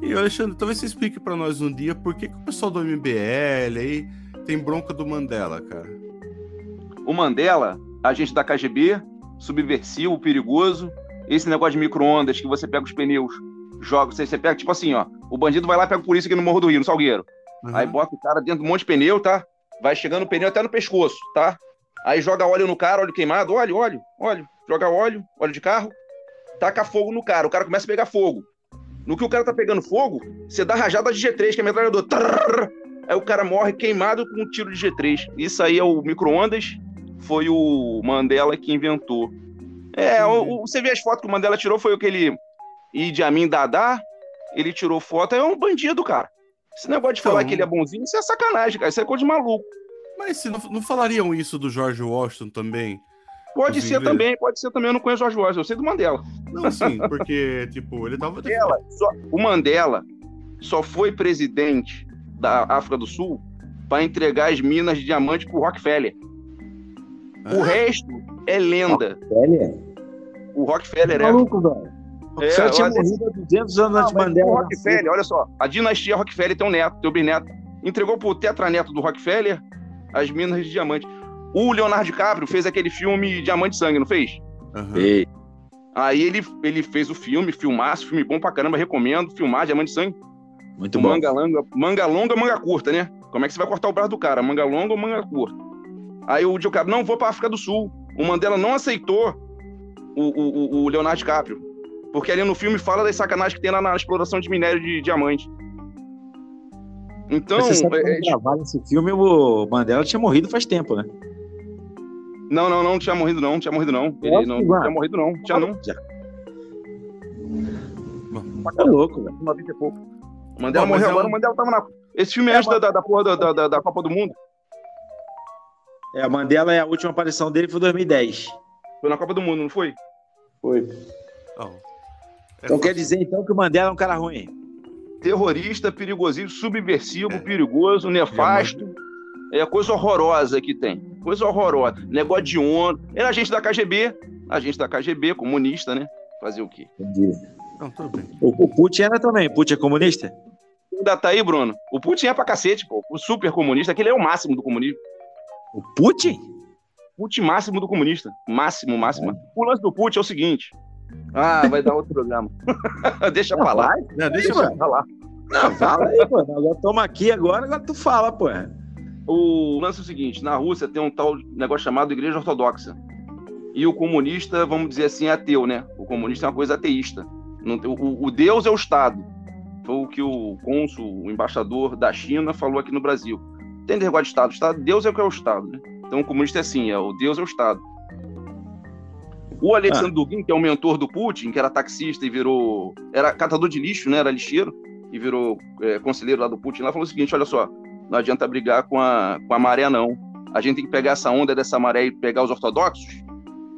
E Alexandre, talvez você explique pra nós um dia por que, que o pessoal do MBL aí tem bronca do Mandela, cara.
O Mandela, agente da KGB, subversivo, perigoso. Esse negócio de micro-ondas que você pega os pneus, joga, você, você pega, tipo assim, ó. O bandido vai lá e pega por isso aqui no Morro do Rio, no Salgueiro.
Uhum.
Aí bota o cara dentro de um monte de pneu, tá? Vai chegando o pneu até no pescoço, tá? Aí joga óleo no cara, óleo queimado, óleo, óleo, óleo. Joga óleo, óleo de carro, taca fogo no cara. O cara começa a pegar fogo. No que o cara tá pegando fogo, você dá rajada de G3, que é metralhador. Trrr! Aí o cara morre queimado com um tiro de G3. Isso aí é o micro-ondas. Foi o Mandela que inventou. É, o- o- você vê as fotos que o Mandela tirou, foi aquele Idi Amin Dada. Ele tirou foto, é um bandido, cara. Esse negócio de falar
Então-
que ele é bonzinho, isso é sacanagem, cara. Isso é coisa de maluco.
Mas se não, não falariam isso do George Washington também?
Pode ser também, pode ser também. Eu não conheço o George Washington, eu sei do Mandela.
Não, assim, porque, tipo, ele tava.
Mandela, só- o Mandela só foi presidente da África do Sul para entregar as minas de diamante pro Rockefeller. O
Ah,
resto é lenda.
Velho,
O Rockefeller é.
maluco, velho. O
É,
tinha morrido há 200 anos antes de Mandela.
O Rockefeller, olha só, a dinastia Rockefeller tem um neto, tem o bisneto. Entregou pro tetraneto do Rockefeller as minas de diamante. O Leonardo DiCaprio fez aquele filme Diamante e Sangue, não fez?
aham.
Ei,
Aí ele, ele fez o filme, filmaço, filme bom pra caramba, recomendo, filmar Diamante e Sangue.
muito bom.
Manga longa, manga longa, manga curta, né? Como é que você vai cortar o braço do cara? Manga longa ou manga curta? Aí o DiCaprio, não, vou pra África do Sul. O Mandela não aceitou o, o, o- Leonardo DiCaprio. Porque ali no filme fala das sacanagens que tem lá na exploração de minério de diamante. Então,
Você sabe que
é,
quando gravaram esse filme, o Mandela tinha morrido faz tempo, né?
Não, não, não, não tinha morrido não, não tinha morrido não. Ele
Lógico
não, tinha morrido não, tinha não.
Já. Tá louco, velho.
90 e pouco. O Mandela
Bom,
morreu
é
agora,
um-
o Mandela tava na... Esse filme é
É,
antes da, da, da porra da, da, da- Copa do Mundo.
É, a Mandela, é a última aparição dele foi em 2010.
Foi na Copa do Mundo, não foi?
Foi.
Não. É
Então quer dizer então que o Mandela é um cara ruim.
Terrorista, perigosíssimo, subversivo, perigoso, nefasto. É coisa horrorosa que tem. Coisa horrorosa. Negócio de ONU. Era agente da KGB. Agente da KGB, comunista, né? Fazer o quê?
Entendi.
Não, tudo bem.
O, o Putin era também. O Putin é comunista?
Ainda tá aí, Bruno? O Putin é pra cacete, pô. O super comunista, aquele é o máximo do comunismo.
O Putin?
Putin máximo do comunista. Máximo, máximo. O lance do Putin é o seguinte. Ah, vai dar outro programa. Deixa pra lá.
Não, deixa eu...
Pra lá.
Não, fala aí, pô. Agora toma aqui agora, agora tu fala, pô.
O lance é o seguinte: na Rússia tem um tal negócio chamado Igreja Ortodoxa. E o comunista, vamos dizer assim, é ateu, né? O comunista é uma coisa ateísta. O, o Deus é o Estado. Foi o que o cônsul, o embaixador da China, falou aqui no Brasil. Tem negócio de Estado. Estado Deus é o que é o Estado, né? Então o comunista é assim: é o Deus é o Estado. O Alexandre Dugin, que é o mentor do Putin, que era taxista e virou. Era catador de lixo, né? Era lixeiro, e virou é, conselheiro lá do Putin, lá falou o seguinte: olha só, não adianta brigar com a, com a maré, não. A gente tem que pegar essa onda dessa maré e pegar os ortodoxos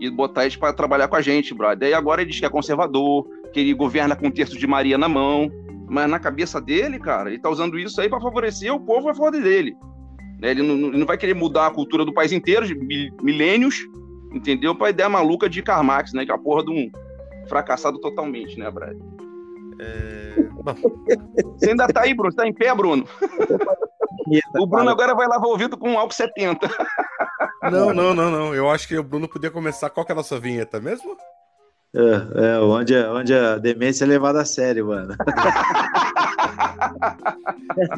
e botar eles para trabalhar com a gente, brother. E agora ele diz que é conservador, que ele governa com o terço de Maria na mão, mas na cabeça dele, cara, ele tá usando isso aí para favorecer o povo a favor dele. Né, Ele não, ele não vai querer mudar a cultura do país inteiro, de mil- milênios, entendeu? Pra ideia maluca de Karl Marx, né? Que é a porra de um fracassado totalmente, né, brother?
É... Bom,
Você ainda tá aí, Bruno? Você tá em pé, Bruno? O Bruno
Fala.
agora vai lavar o ouvido com um álcool 70.
Não, não, não, não. Eu acho que o Bruno podia começar. Qual que é a nossa vinheta mesmo?
É, é, onde, a- onde a demência é levada a sério, mano.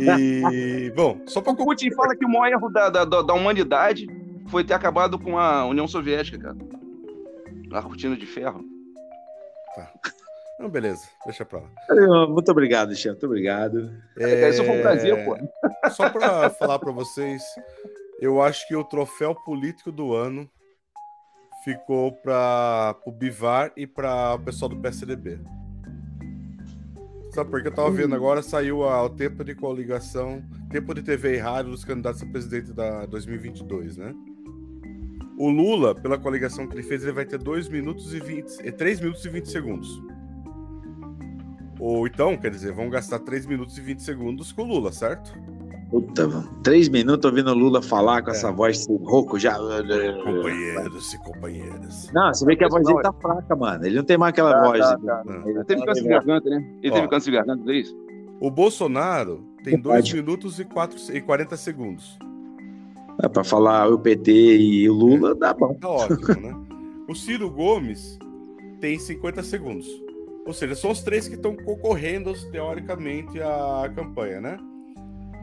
E, bom, só pra
O Putin fala que o maior erro da, da, da humanidade foi ter acabado com a União Soviética, cara. A cortina de ferro.
Não, beleza, deixa pra lá.
Muito obrigado, Xan. Muito obrigado.
É... Isso foi um prazer, pô.
Só pra falar pra vocês, eu acho que o troféu político do ano ficou para o Bivar e para o pessoal do PSDB. Sabe por que eu tava vendo agora? Saiu a- o tempo de coligação, tempo de TV e rádio dos candidatos a presidente da 2022, né? O Lula, pela coligação que ele fez, ele vai ter 2 minutos e 20, 3 minutos e 20 segundos. Ou então, quer dizer, vão gastar 3 minutos e 20 segundos com o Lula, certo?
Puta. Três minutos ouvindo o Lula falar com
É.
essa voz rouco já.
Companheiros e companheiras.
Não, você vê que a voz dele tá fraca, mano. Ele não tem mais aquela
Tá,
voz.
tá,
de-
tá.
Não.
Ele
Teve câncer de garganta, né? Ele
Ó.
teve câncer de garganta, não é isso?
O Bolsonaro tem
Não
2
pode.
minutos e, 4, e 40 segundos.
É, pra falar o PT e o Lula, dá bom.
Tá ótimo, né? O Ciro Gomes tem 50 segundos. Ou seja, são os três que estão concorrendo, teoricamente, à campanha, né?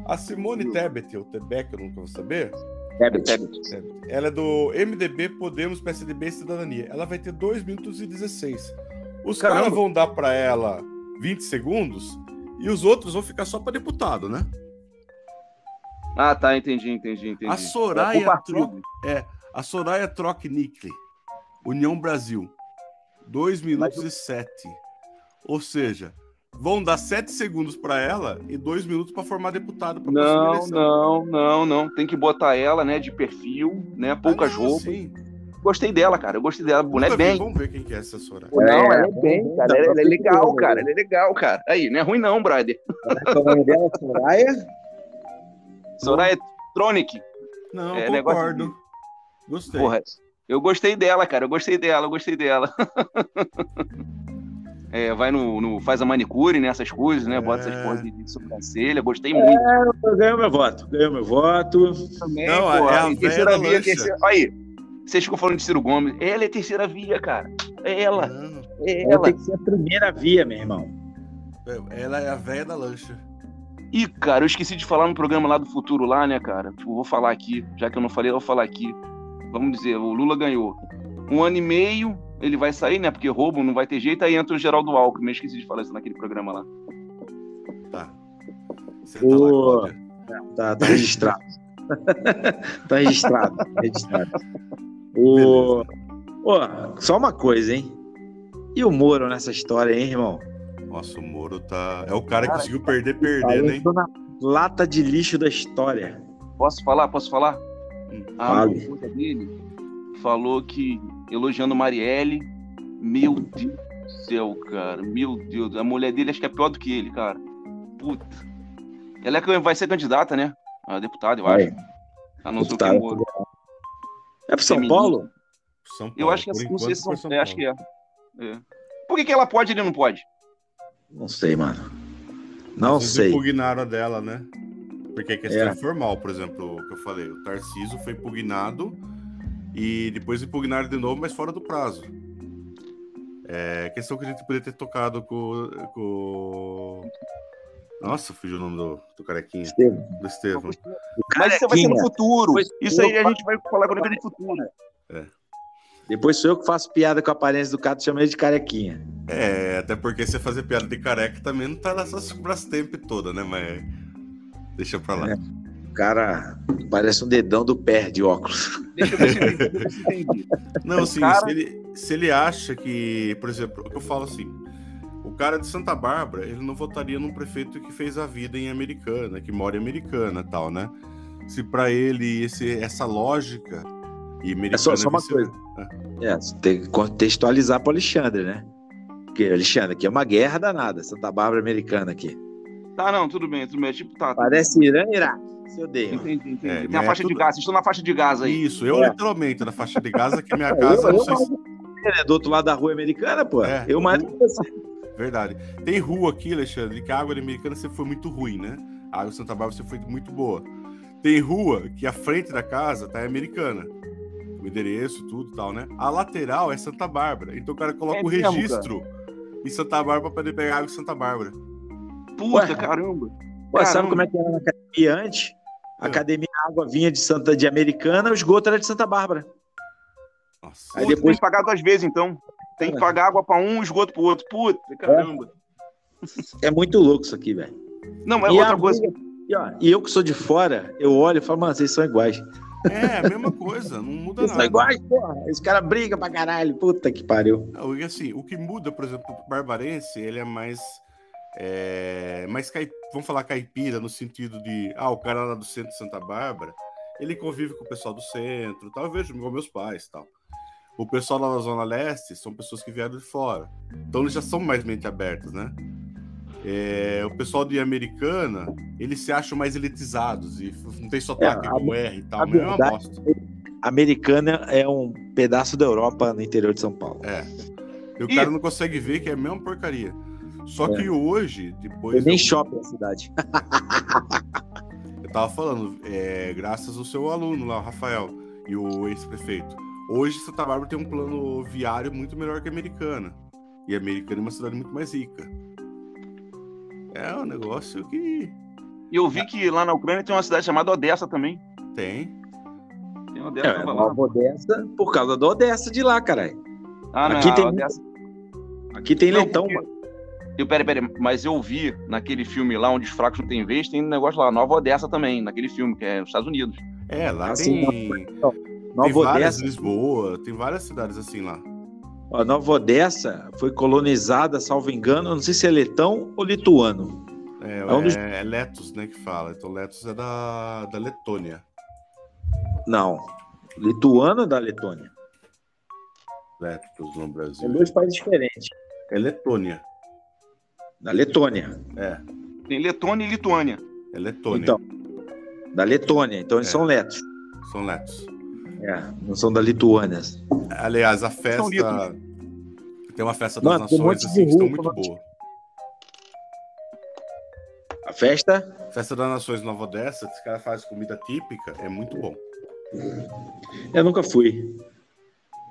A Simone Tebet, ou Tebet, eu nunca vou saber,
Tebet.
ela é do MDB, Podemos, PSDB e Cidadania. Ela vai ter 2 minutos e 16. Os caras vão dar pra ela 20 segundos e os outros vão ficar só pra deputado, né?
Ah, tá, entendi, entendi, entendi.
A Soraya
É.
Tro... É, a Soraya Trocnicli, União Brasil, 2 minutos e 7. Ou seja, vão dar 7 segundos para ela e 2 minutos para formar deputado para
Não, não, não, não. Tem que botar ela, né, de perfil, né? Poucas roupas.
Sim.
Gostei dela, cara. Eu gostei dela. Mulher bem.
Vamos ver quem que é essa Soraya.
Não, ela é
É,
bem, cara. Ela,
pra
ela é legal, cara. Ela é legal, cara. Aí, não é ruim não, brother.
O nome dela é Soraya?
Soraya Tronic.
Não,
É, negócio
concordo. Gostei.
Porra, eu gostei dela, cara. Eu gostei dela, eu gostei dela. É, vai no, no- faz a manicure, né? Essas coisas, né? Bota essas
É.
porras de, de sobrancelha. Gostei muito.
Ganhou meu voto. Ganhou meu voto.
também,
Não,
pô.
é a
E
véia
terceira via, terceira... Aí, vocês ficam falando de Ciro Gomes. Ela é terceira via, cara. É ela. É
Ela
ela.
tem que ser a primeira via, meu irmão.
ela é a véia da lancha.
Ih, cara, eu esqueci de falar no programa lá do futuro lá, né, cara? Tipo, vou falar aqui. Já que eu não falei, eu vou falar aqui. vamos dizer, o Lula ganhou. Um ano e meio, ele vai sair, né? Porque roubo não vai ter jeito, aí entra o Geraldo Alckmin. Eu esqueci de falar isso naquele programa lá.
Tá. Senta
Ô,
lá, Cláudia.
Tá, tá registrado. tá registrado. tá registrado. O... Ô, só uma coisa, hein? E o Moro nessa história, hein, irmão?
Nossa, o Moro tá. É o cara que conseguiu perder perdendo, hein?
tô na lata de lixo da história.
Posso falar? Posso falar?
Hum.
A esposa dele falou que, elogiando Marielle, meu Deus do céu, cara. Meu Deus. A mulher dele acho que é pior do que ele, cara. Puta. Ela é que vai ser candidata, né? A deputada, eu
Vai.
acho. A não ser o que
Deputada.
Moro.
É pro São
Feminista.
Paulo?
São Paulo.
Eu acho que é, não
enquanto
sei se
foi
são,
São
é, acho que é. É. Por que, que ela pode e ele não pode?
Não sei, mano. Não
vezes
sei.
impugnaram a dela, né? Porque é questão
É.
formal, por exemplo, o que eu falei, o Tarciso foi impugnado e depois impugnaram de novo, mas fora do prazo. É questão que a gente poderia ter tocado com. com... Nossa, fugiu o nome do, do carequinha,
Estevam.
do Estevam.
Mas isso vai ser no futuro.
Depois
Isso aí a gente vai falar quando é no futuro.
Depois sou eu que faço piada com a aparência do Cato, chama ele de carequinha.
É, até porque você fazer piada de careca também não tá nessas Brastemp toda, né? Mas deixa pra lá.
É. O cara parece um dedão do pé de óculos.
Deixa eu ver se eu entendi.
Não, assim,
cara-
se, ele, se ele acha que, por exemplo, eu falo assim, o cara de Santa Bárbara, ele não votaria num prefeito que fez a vida em Americana, que mora em Americana e tal, né? Se pra ele esse, essa lógica e Americana
É só- só uma coisa. É, você tem que contextualizar pro Alexandre, né? Porque, Alexandre, aqui é uma guerra danada, Santa Bárbara americana aqui.
Tá, não, tudo bem, tudo bem. Tipo, tá.
Parece Irã e Iraque. Se odeia.
Entendi, entendi.
É,
Tem a
é
faixa de
tudo-
gás, vocês estão na faixa de gás aí.
Isso, eu
É.
literalmente na faixa de Gaza, que minha
Eu-
casa,
eu
não sei se...
É, do outro lado da rua americana, pô.
É.
eu mais do que você.
Verdade. Tem rua aqui, Alexandre, que a água Americana sempre foi muito ruim, né? A água de Santa Bárbara sempre foi muito boa. Tem rua que a frente da casa tá em Americana. O endereço, tudo e tal, né? A lateral é Santa Bárbara. Então o cara coloca
É
o
mesmo,
registro em Santa Bárbara pra poder pegar água de Santa Bárbara.
Puta,
Ué.
caramba.
Pô, sabe
Caramba.
como é que era na academia antes? A
É.
academia a água vinha de Santa de Americana, o esgoto era de Santa Bárbara.
Nossa.
Aí depois-
Tem que pagar duas vezes, então. Tem que
É.
pagar água pra um, esgoto pro outro. Puta, caramba.
É muito louco isso aqui, velho.
Não, é
E
outra
a
coisa.
E, ó, e eu que sou de fora, eu olho e falo, mano, vocês são iguais.
É, a mesma coisa, não muda
Vocês são
nada.
iguais, porra. Esse cara briga pra caralho. Puta que pariu.
Não, E assim, o que muda, por exemplo, o barbarense, ele é mais. É, caip... vamos falar caipira, no sentido de. Ah, o cara lá do centro de Santa Bárbara, ele convive com o pessoal do centro, tal. Eu vejo com meus pais tal. O pessoal lá da Zona Leste são pessoas que vieram de fora. Então eles já são mais mente abertas, né? É, o pessoal de Americana, eles se acham mais elitizados e não tem sotaque
É, a-
como R e tal, mas é uma bosta.
Americana é um pedaço da Europa no interior de São Paulo.
É. E o cara não consegue ver que é a mesma porcaria. Só
É.
que hoje, depois.
nem
eu,
shopping a cidade.
eu tava falando, é, graças ao seu aluno lá, o Rafael, e o ex-prefeito. Hoje Santa Bárbara tem um plano viário muito melhor que a Americana. E a Americana é uma cidade muito mais rica. É um negócio que
E eu vi que lá na Ucrânia tem uma cidade chamada Odessa também.
tem.
Tem Odessa
É. Nova Odessa, por causa da Odessa de lá, caralho.
Ah, não,
aqui
a
tem
Odessa.
Aqui tem
Não,
leitão,
porque-
mano.
Eu, peraí, peraí, mas eu vi naquele filme lá onde os fracos não têm vez, tem um negócio lá, Nova Odessa também, naquele filme, que é nos Estados Unidos.
É, lá
Assim,
tem. Tem
Nova
várias,
Odessa,
Lisboa, tem várias cidades assim lá.
ó, Nova Odessa foi colonizada, salvo engano, não sei se é letão ou lituano.
É,
É um dos-
é, é Letos, né, que fala. Então Letos é da, da Letônia.
Não. Lituano ou da Letônia?
Letos no
São
Brasil.
dois países diferentes.
É Letônia.
Da Letônia.
É,
Tem Letônia e Lituânia.
é Letônia.
Então, da Letônia. Então eles
É.
são letos.
São Letos.
É, não são da Lituânia.
Aliás, a festa. Tem uma festa das
Mano, um
nações assim, que estão muito boa.
A festa,
Festa das Nações Nova Odessa, que os caras fazem comida típica, é muito bom.
eu nunca fui.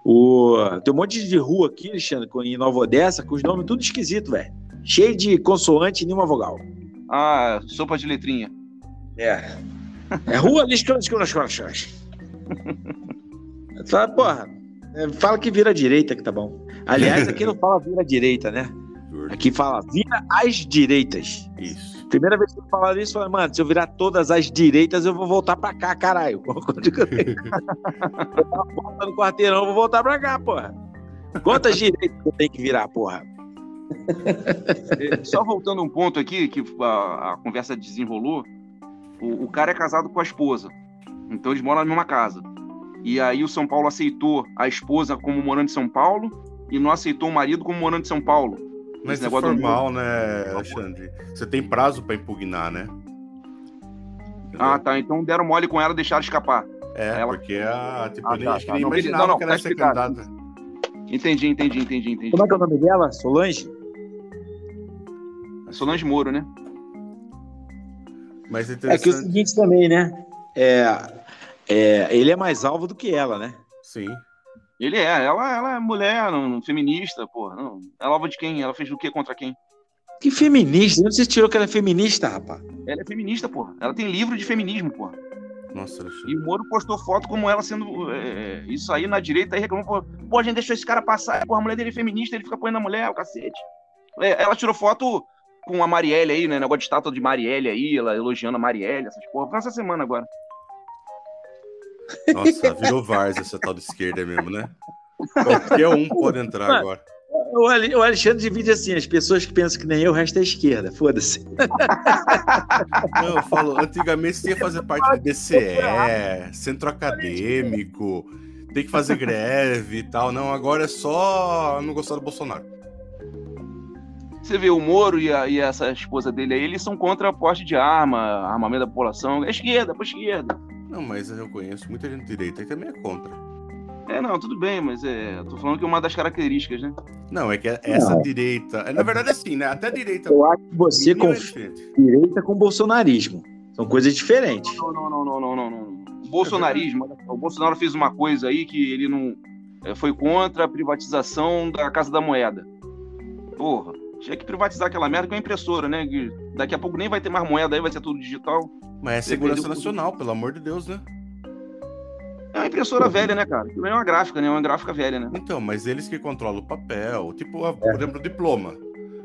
O... Tem um monte de rua aqui, Alexandre, em Nova Odessa, com os nomes tudo esquisito, velho. Cheio de consoante e nenhuma vogal.
Ah, sopa de letrinha.
É. É rua Liscão, Liscão, Liscão, Liscão. Fala, porra, é, fala que vira direita que tá bom. Aliás, aqui não fala vira direita, né? Aqui fala vira às direitas.
Isso.
Primeira vez que eu falaram isso, eu falei, mano, se eu virar todas as direitas, eu vou voltar pra cá, caralho. Eu eu tava no quarteirão, eu vou voltar pra cá, porra. Quantas direitas eu tenho que virar, porra?
É, Só voltando um ponto aqui, que a, a conversa desenrolou, o, o cara é casado com a esposa. Então eles moram na mesma casa. E aí o São Paulo aceitou a esposa como morando em São Paulo e não aceitou o marido como morando em São Paulo.
Mas é formal, né, Alexandre? Você tem prazo pra impugnar, né?
Ah, tá. Então deram mole com ela, deixaram escapar.
É,
ela-
porque a, tipo,
Ah,
nem,
tá,
acho que
tá.
nem
Não,
imaginava
não, não,
que ela
tá
ia ser candidata.
Entendi, entendi, entendi, entendi.
Como é que é o nome dela? Solange?
Solange Moro, né?
Mas é
É que o seguinte também, né? É, é, ele é mais alvo do que ela, né?
Sim.
Ele é, ela, ela é mulher, não, feminista, porra. Não. Ela é alvo de quem? Ela fez o que contra quem?
Que feminista? Onde você tirou que ela é feminista, rapaz?
Ela é feminista, porra. Ela tem livro de feminismo, porra.
Nossa,
E o Moro postou foto como ela sendo. é, isso aí na direita aí reclamou, pô, pô, a gente deixou esse cara passar, porra, a mulher dele é feminista, ele fica apoiando a mulher, o cacete. É, ela tirou foto com a Marielle aí, né? Negócio de estátua de Marielle aí, ela elogiando a Marielle, essas porra. Foi essa semana agora.
Nossa, virou Vars essa tal de esquerda mesmo, né? Qualquer um pode entrar
Mano.
agora.
O Ale- o Alexandre divide assim: as pessoas que pensam que nem eu, o resto é esquerda. Foda-se.
Não, eu falo, antigamente você ia fazer parte do DCE, centro acadêmico, tem que fazer greve e tal. Não, agora é só não gostar do Bolsonaro.
Você vê o Moro e, a- e essa esposa dele aí, eles são contra a porte de arma, armamento da população. É esquerda, pra esquerda.
Não, mas eu conheço muita gente de direita que também é contra.
É, não, tudo bem, mas é. Tô falando que é uma das características, né?
Não, é que essa direita. é, Na verdade, assim, né? Até a direita.
Eu acho que você
mínima é
direita com bolsonarismo. São coisas diferentes.
Não, não, não, não, não, não, não. O bolsonarismo, o Bolsonaro fez uma coisa aí que ele não. é, foi contra a privatização da Casa da Moeda. Porra, tinha que privatizar aquela merda com a impressora, né? Que daqui a pouco nem vai ter mais moeda aí, vai ser tudo digital.
Mas é segurança
Depende do-
nacional, pelo amor de Deus, né?
É uma impressora velha, né, cara? Aquilo é uma gráfica, né? Uma gráfica velha, né?
Então, mas eles que controlam o papel, tipo, a- por exemplo, o diploma.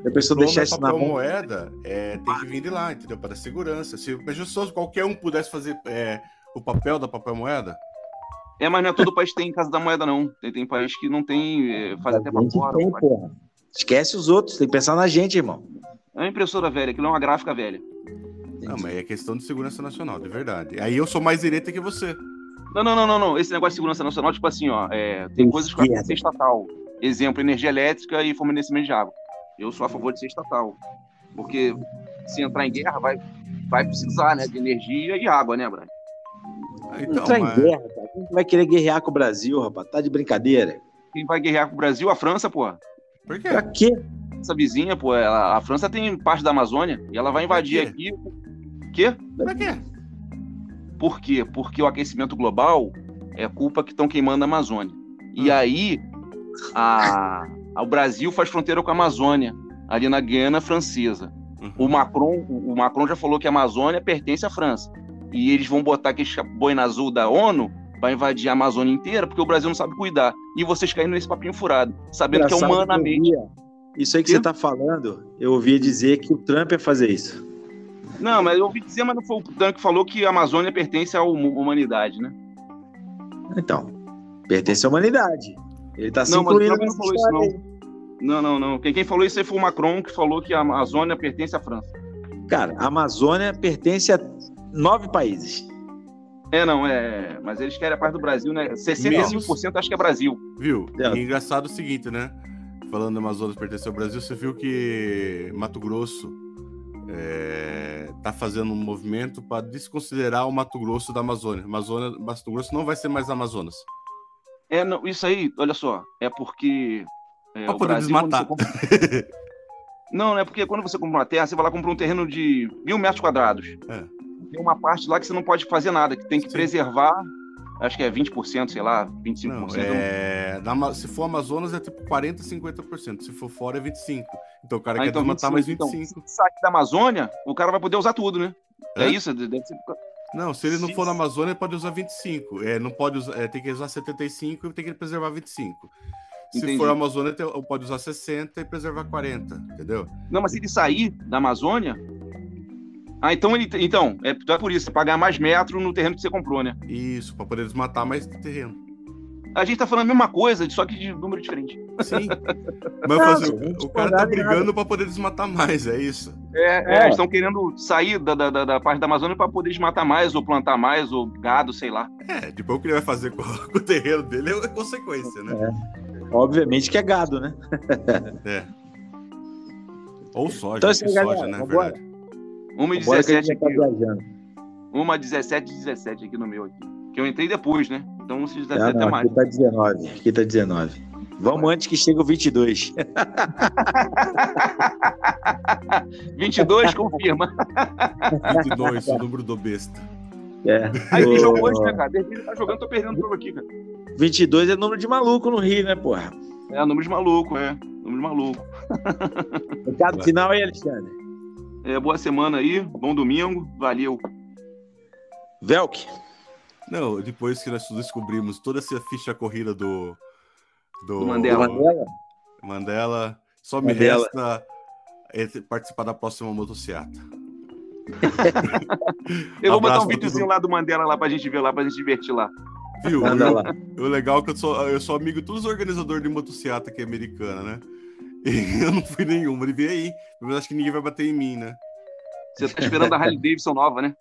Se a pessoa deixar
é
isso na
papel
mão.
moeda, é, tem que vir de lá, entendeu? Para segurança. Se se qualquer um pudesse fazer é, o papel da papel moeda,
É, mas não é todo país que tem Casa da Moeda, não. Tem, tem país que não tem, é, faz até
A
pra fora.
tem, porra. Esquece os outros, tem que pensar na gente, irmão.
É uma impressora velha, aquilo é uma gráfica velha.
não, mas é questão de segurança nacional, de verdade. Aí eu sou mais direita que você.
Não, não, não, não, não. Esse negócio de segurança nacional, tipo assim, ó, é, tem coisas que vai
Esquerda.
ser estatal. Exemplo, energia elétrica e fornecimento de água. Eu sou a favor de ser estatal. Porque se entrar em guerra, vai, vai precisar, né, de energia e água, né, Brian?
Ah, Então,
Entrar
mas-
em guerra, cara. Quem vai querer guerrear com o Brasil, rapaz? Tá de brincadeira?
Quem vai guerrear com o Brasil? A França, porra.
Por quê?
Pra quê?
Essa vizinha, pô, ela- a França tem parte da Amazônia e ela vai invadir aqui. Quê?
Pra quê?
Por quê? Porque o aquecimento global é culpa que estão queimando a Amazônia. E
Hum.
aí, a, a- o Brasil faz fronteira com a Amazônia, ali na Guiana Francesa.
Uhum.
O Macron, o Macron já falou que a Amazônia pertence à França. E eles vão botar aquele boina azul da ONU para invadir a Amazônia inteira, porque o Brasil não sabe cuidar. E vocês caindo nesse papinho furado, sabendo que é
Engraçado que eu
humanamente.
ouvia- Isso aí que você tá falando, eu ouvia dizer que o Trump ia fazer isso.
Não, mas eu ouvi dizer, mas não foi o Dan que falou que a Amazônia pertence à hum- humanidade, né?
Então, pertence à humanidade. Ele tá se
Não, mas o
incluindo
Trump não falou isso, não. Não, não, não. Quem, quem falou isso aí foi o Macron, que falou que a Amazônia pertence à França.
Cara, a Amazônia pertence a nove países.
É, não, é. Mas eles querem a parte do Brasil, né? 65% acho que é Brasil.
Viu?
É.
E engraçado o seguinte, né? Falando do Amazonas pertencer ao Brasil, você viu que Mato Grosso é, tá fazendo um movimento para desconsiderar o Mato Grosso da Amazônia. Amazônia. Mato Grosso não vai ser mais Amazonas.
É, não, isso aí, olha só, é porque. É,
Pra
o
poder
Brasil,
desmatar.
compra- Não, não é porque quando você compra uma terra, você vai lá comprar um terreno de mil metros quadrados.
É.
Tem uma parte lá que você não pode fazer nada, que tem que
Sim.
preservar, acho que é 20%, sei lá, 25%.
Não, é, na se for Amazonas é tipo 40, 50%. Se for fora é 25%. Então o cara
Ah,
quer
então
desmatar mais
25.
25%.
Então, se sair da Amazônia, o cara vai poder usar tudo, né? É,
Hã?
isso? Deve ser...
Não, se ele não
Sim.
for na Amazônia, ele pode usar 25. É, não pode usar, é, tem que usar 75 e tem que preservar 25. Se
Entendi.
for a Amazônia, pode usar 60 e preservar 40, entendeu?
Não, mas se ele sair da Amazônia. Ah, então ele. Então, é, então é por isso, pagar mais metro no terreno que você comprou, né?
Isso, para poder desmatar mais terreno.
A gente tá falando a mesma coisa, só que de número diferente.
Sim. Mas
Não,
fazer-
gente,
o cara tá
não
brigando para poder desmatar mais, é isso.
É,
É.
eles estão querendo sair da, da, da- parte da Amazônia para poder desmatar mais, ou plantar mais, ou gado, sei lá.
É, depois o que ele vai fazer com, com o terreno dele é consequência, né?
Obviamente que é gado, né?
É. Ou soja,
Então, assim,
soja,
galera,
né?
vambora.
Verdade.
Uma e
Bora que a
17
gente já tá
aqui.
viajando.
Uma 17 e 17 aqui no meu aqui. Que eu entrei depois, né? Então se 17
Ah,
até
não,
mais.
aqui tá 19. Aqui tá 19. Vamos antes que chegue o 22.
22 confirma.
22, o número do besta.
É.
Aí tem
O-
jogo hoje, né, cara? De repente tá jogando, tô perdendo jogo aqui, cara.
22 é número de maluco no Rio, né, porra?
É, número de maluco, é. Número de maluco.
Recado final aí, Alexandre.
É, boa semana aí, bom domingo, valeu.
Velk.
Não, depois que nós descobrimos toda essa ficha corrida do. Do,
Do Mandela.
Mandela.
Mandela, só me
Mandela.
resta é, participar da próxima motociata.
Eu vou botar um videozinho lá do Mandela lá pra gente ver lá, pra gente divertir lá.
Viu?
Manda
Eu-
lá.
O legal é que eu sou, eu sou amigo de todos os organizadores de motociata aqui americana, né? Eu não fui nenhuma, ele veio aí. Mas acho que ninguém vai bater em mim, né?
Você tá esperando a Harley Davidson nova, né?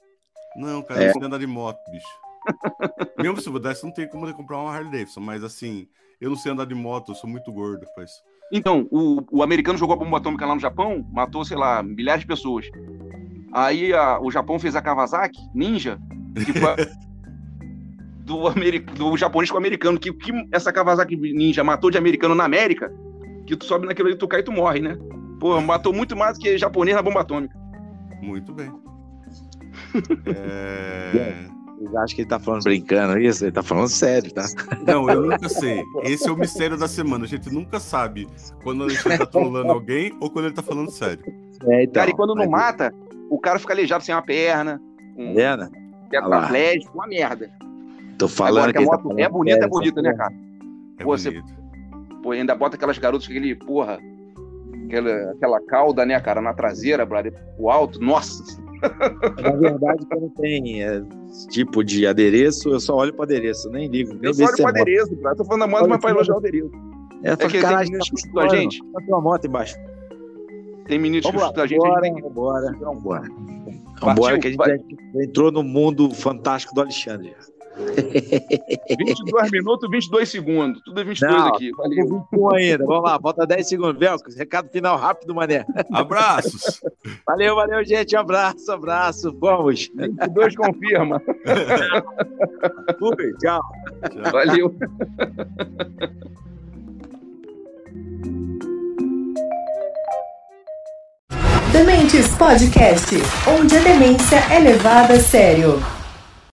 Não, cara,
É.
eu não sei andar de moto, bicho. Mesmo se eu pudesse, não tem como eu comprar uma Harley Davidson, mas assim, eu não sei andar de moto, eu sou muito gordo pra isso.
Então, o, o americano jogou a bomba atômica lá no Japão, matou, sei lá, milhares de pessoas. Aí a- o Japão fez a Kawasaki Ninja, que foi a- do, do japonês com o americano. Que, que essa Kawasaki Ninja matou de americano na América, que tu sobe naquilo ali, tu cai e tu morre, né? Pô, matou muito mais do que japonês na bomba atômica.
Muito bem. É...
Vocês acham que ele tá falando brincando isso? Ele tá falando sério, tá?
Não, eu nunca sei. Esse é o mistério da semana. A gente nunca sabe quando a gente tá trolando alguém ou quando ele tá falando sério.
É, então.
cara, e quando não mata, o cara fica aleijado sem uma perna, um
Tá vendo?
tetraplégico, uma merda.
Tô falando
Agora que a
ele tá
moto
falando
é bonita, é bonita, né, cara?
É
Pô, você-
bonito.
Pô, ainda bota aquelas garotas com aquele, porra, aquela, aquela cauda, né, cara, na traseira, brother, o alto, nossa.
Na verdade, quando tem é, tipo de adereço, eu só olho pro adereço, nem ligo. Nem
Eu só olho pro
é moto.
adereço, brother. Tô falando da moto, mas pra
que
elogiar o adereço.
É,
É que tem
caralho,
meninos que
tá
escutam a gente.
Bota uma moto embaixo.
Tem meninos que escutam a gente, eles
vambora,
têm que-
vambora, que a gente já entrou no mundo fantástico do Alexandre.
22 minutos, 22 segundos. Tudo é 22
Não,
aqui. Valeu.
Com 21 ainda. Vamos lá, falta 10 segundos. Velco, recado final rápido, mané.
Abraços!
Valeu, valeu, gente. Abraço, abraço. Vamos.
22 confirma.
Fui, tchau.
Valeu.
Dementes Podcast, onde a demência é levada a sério.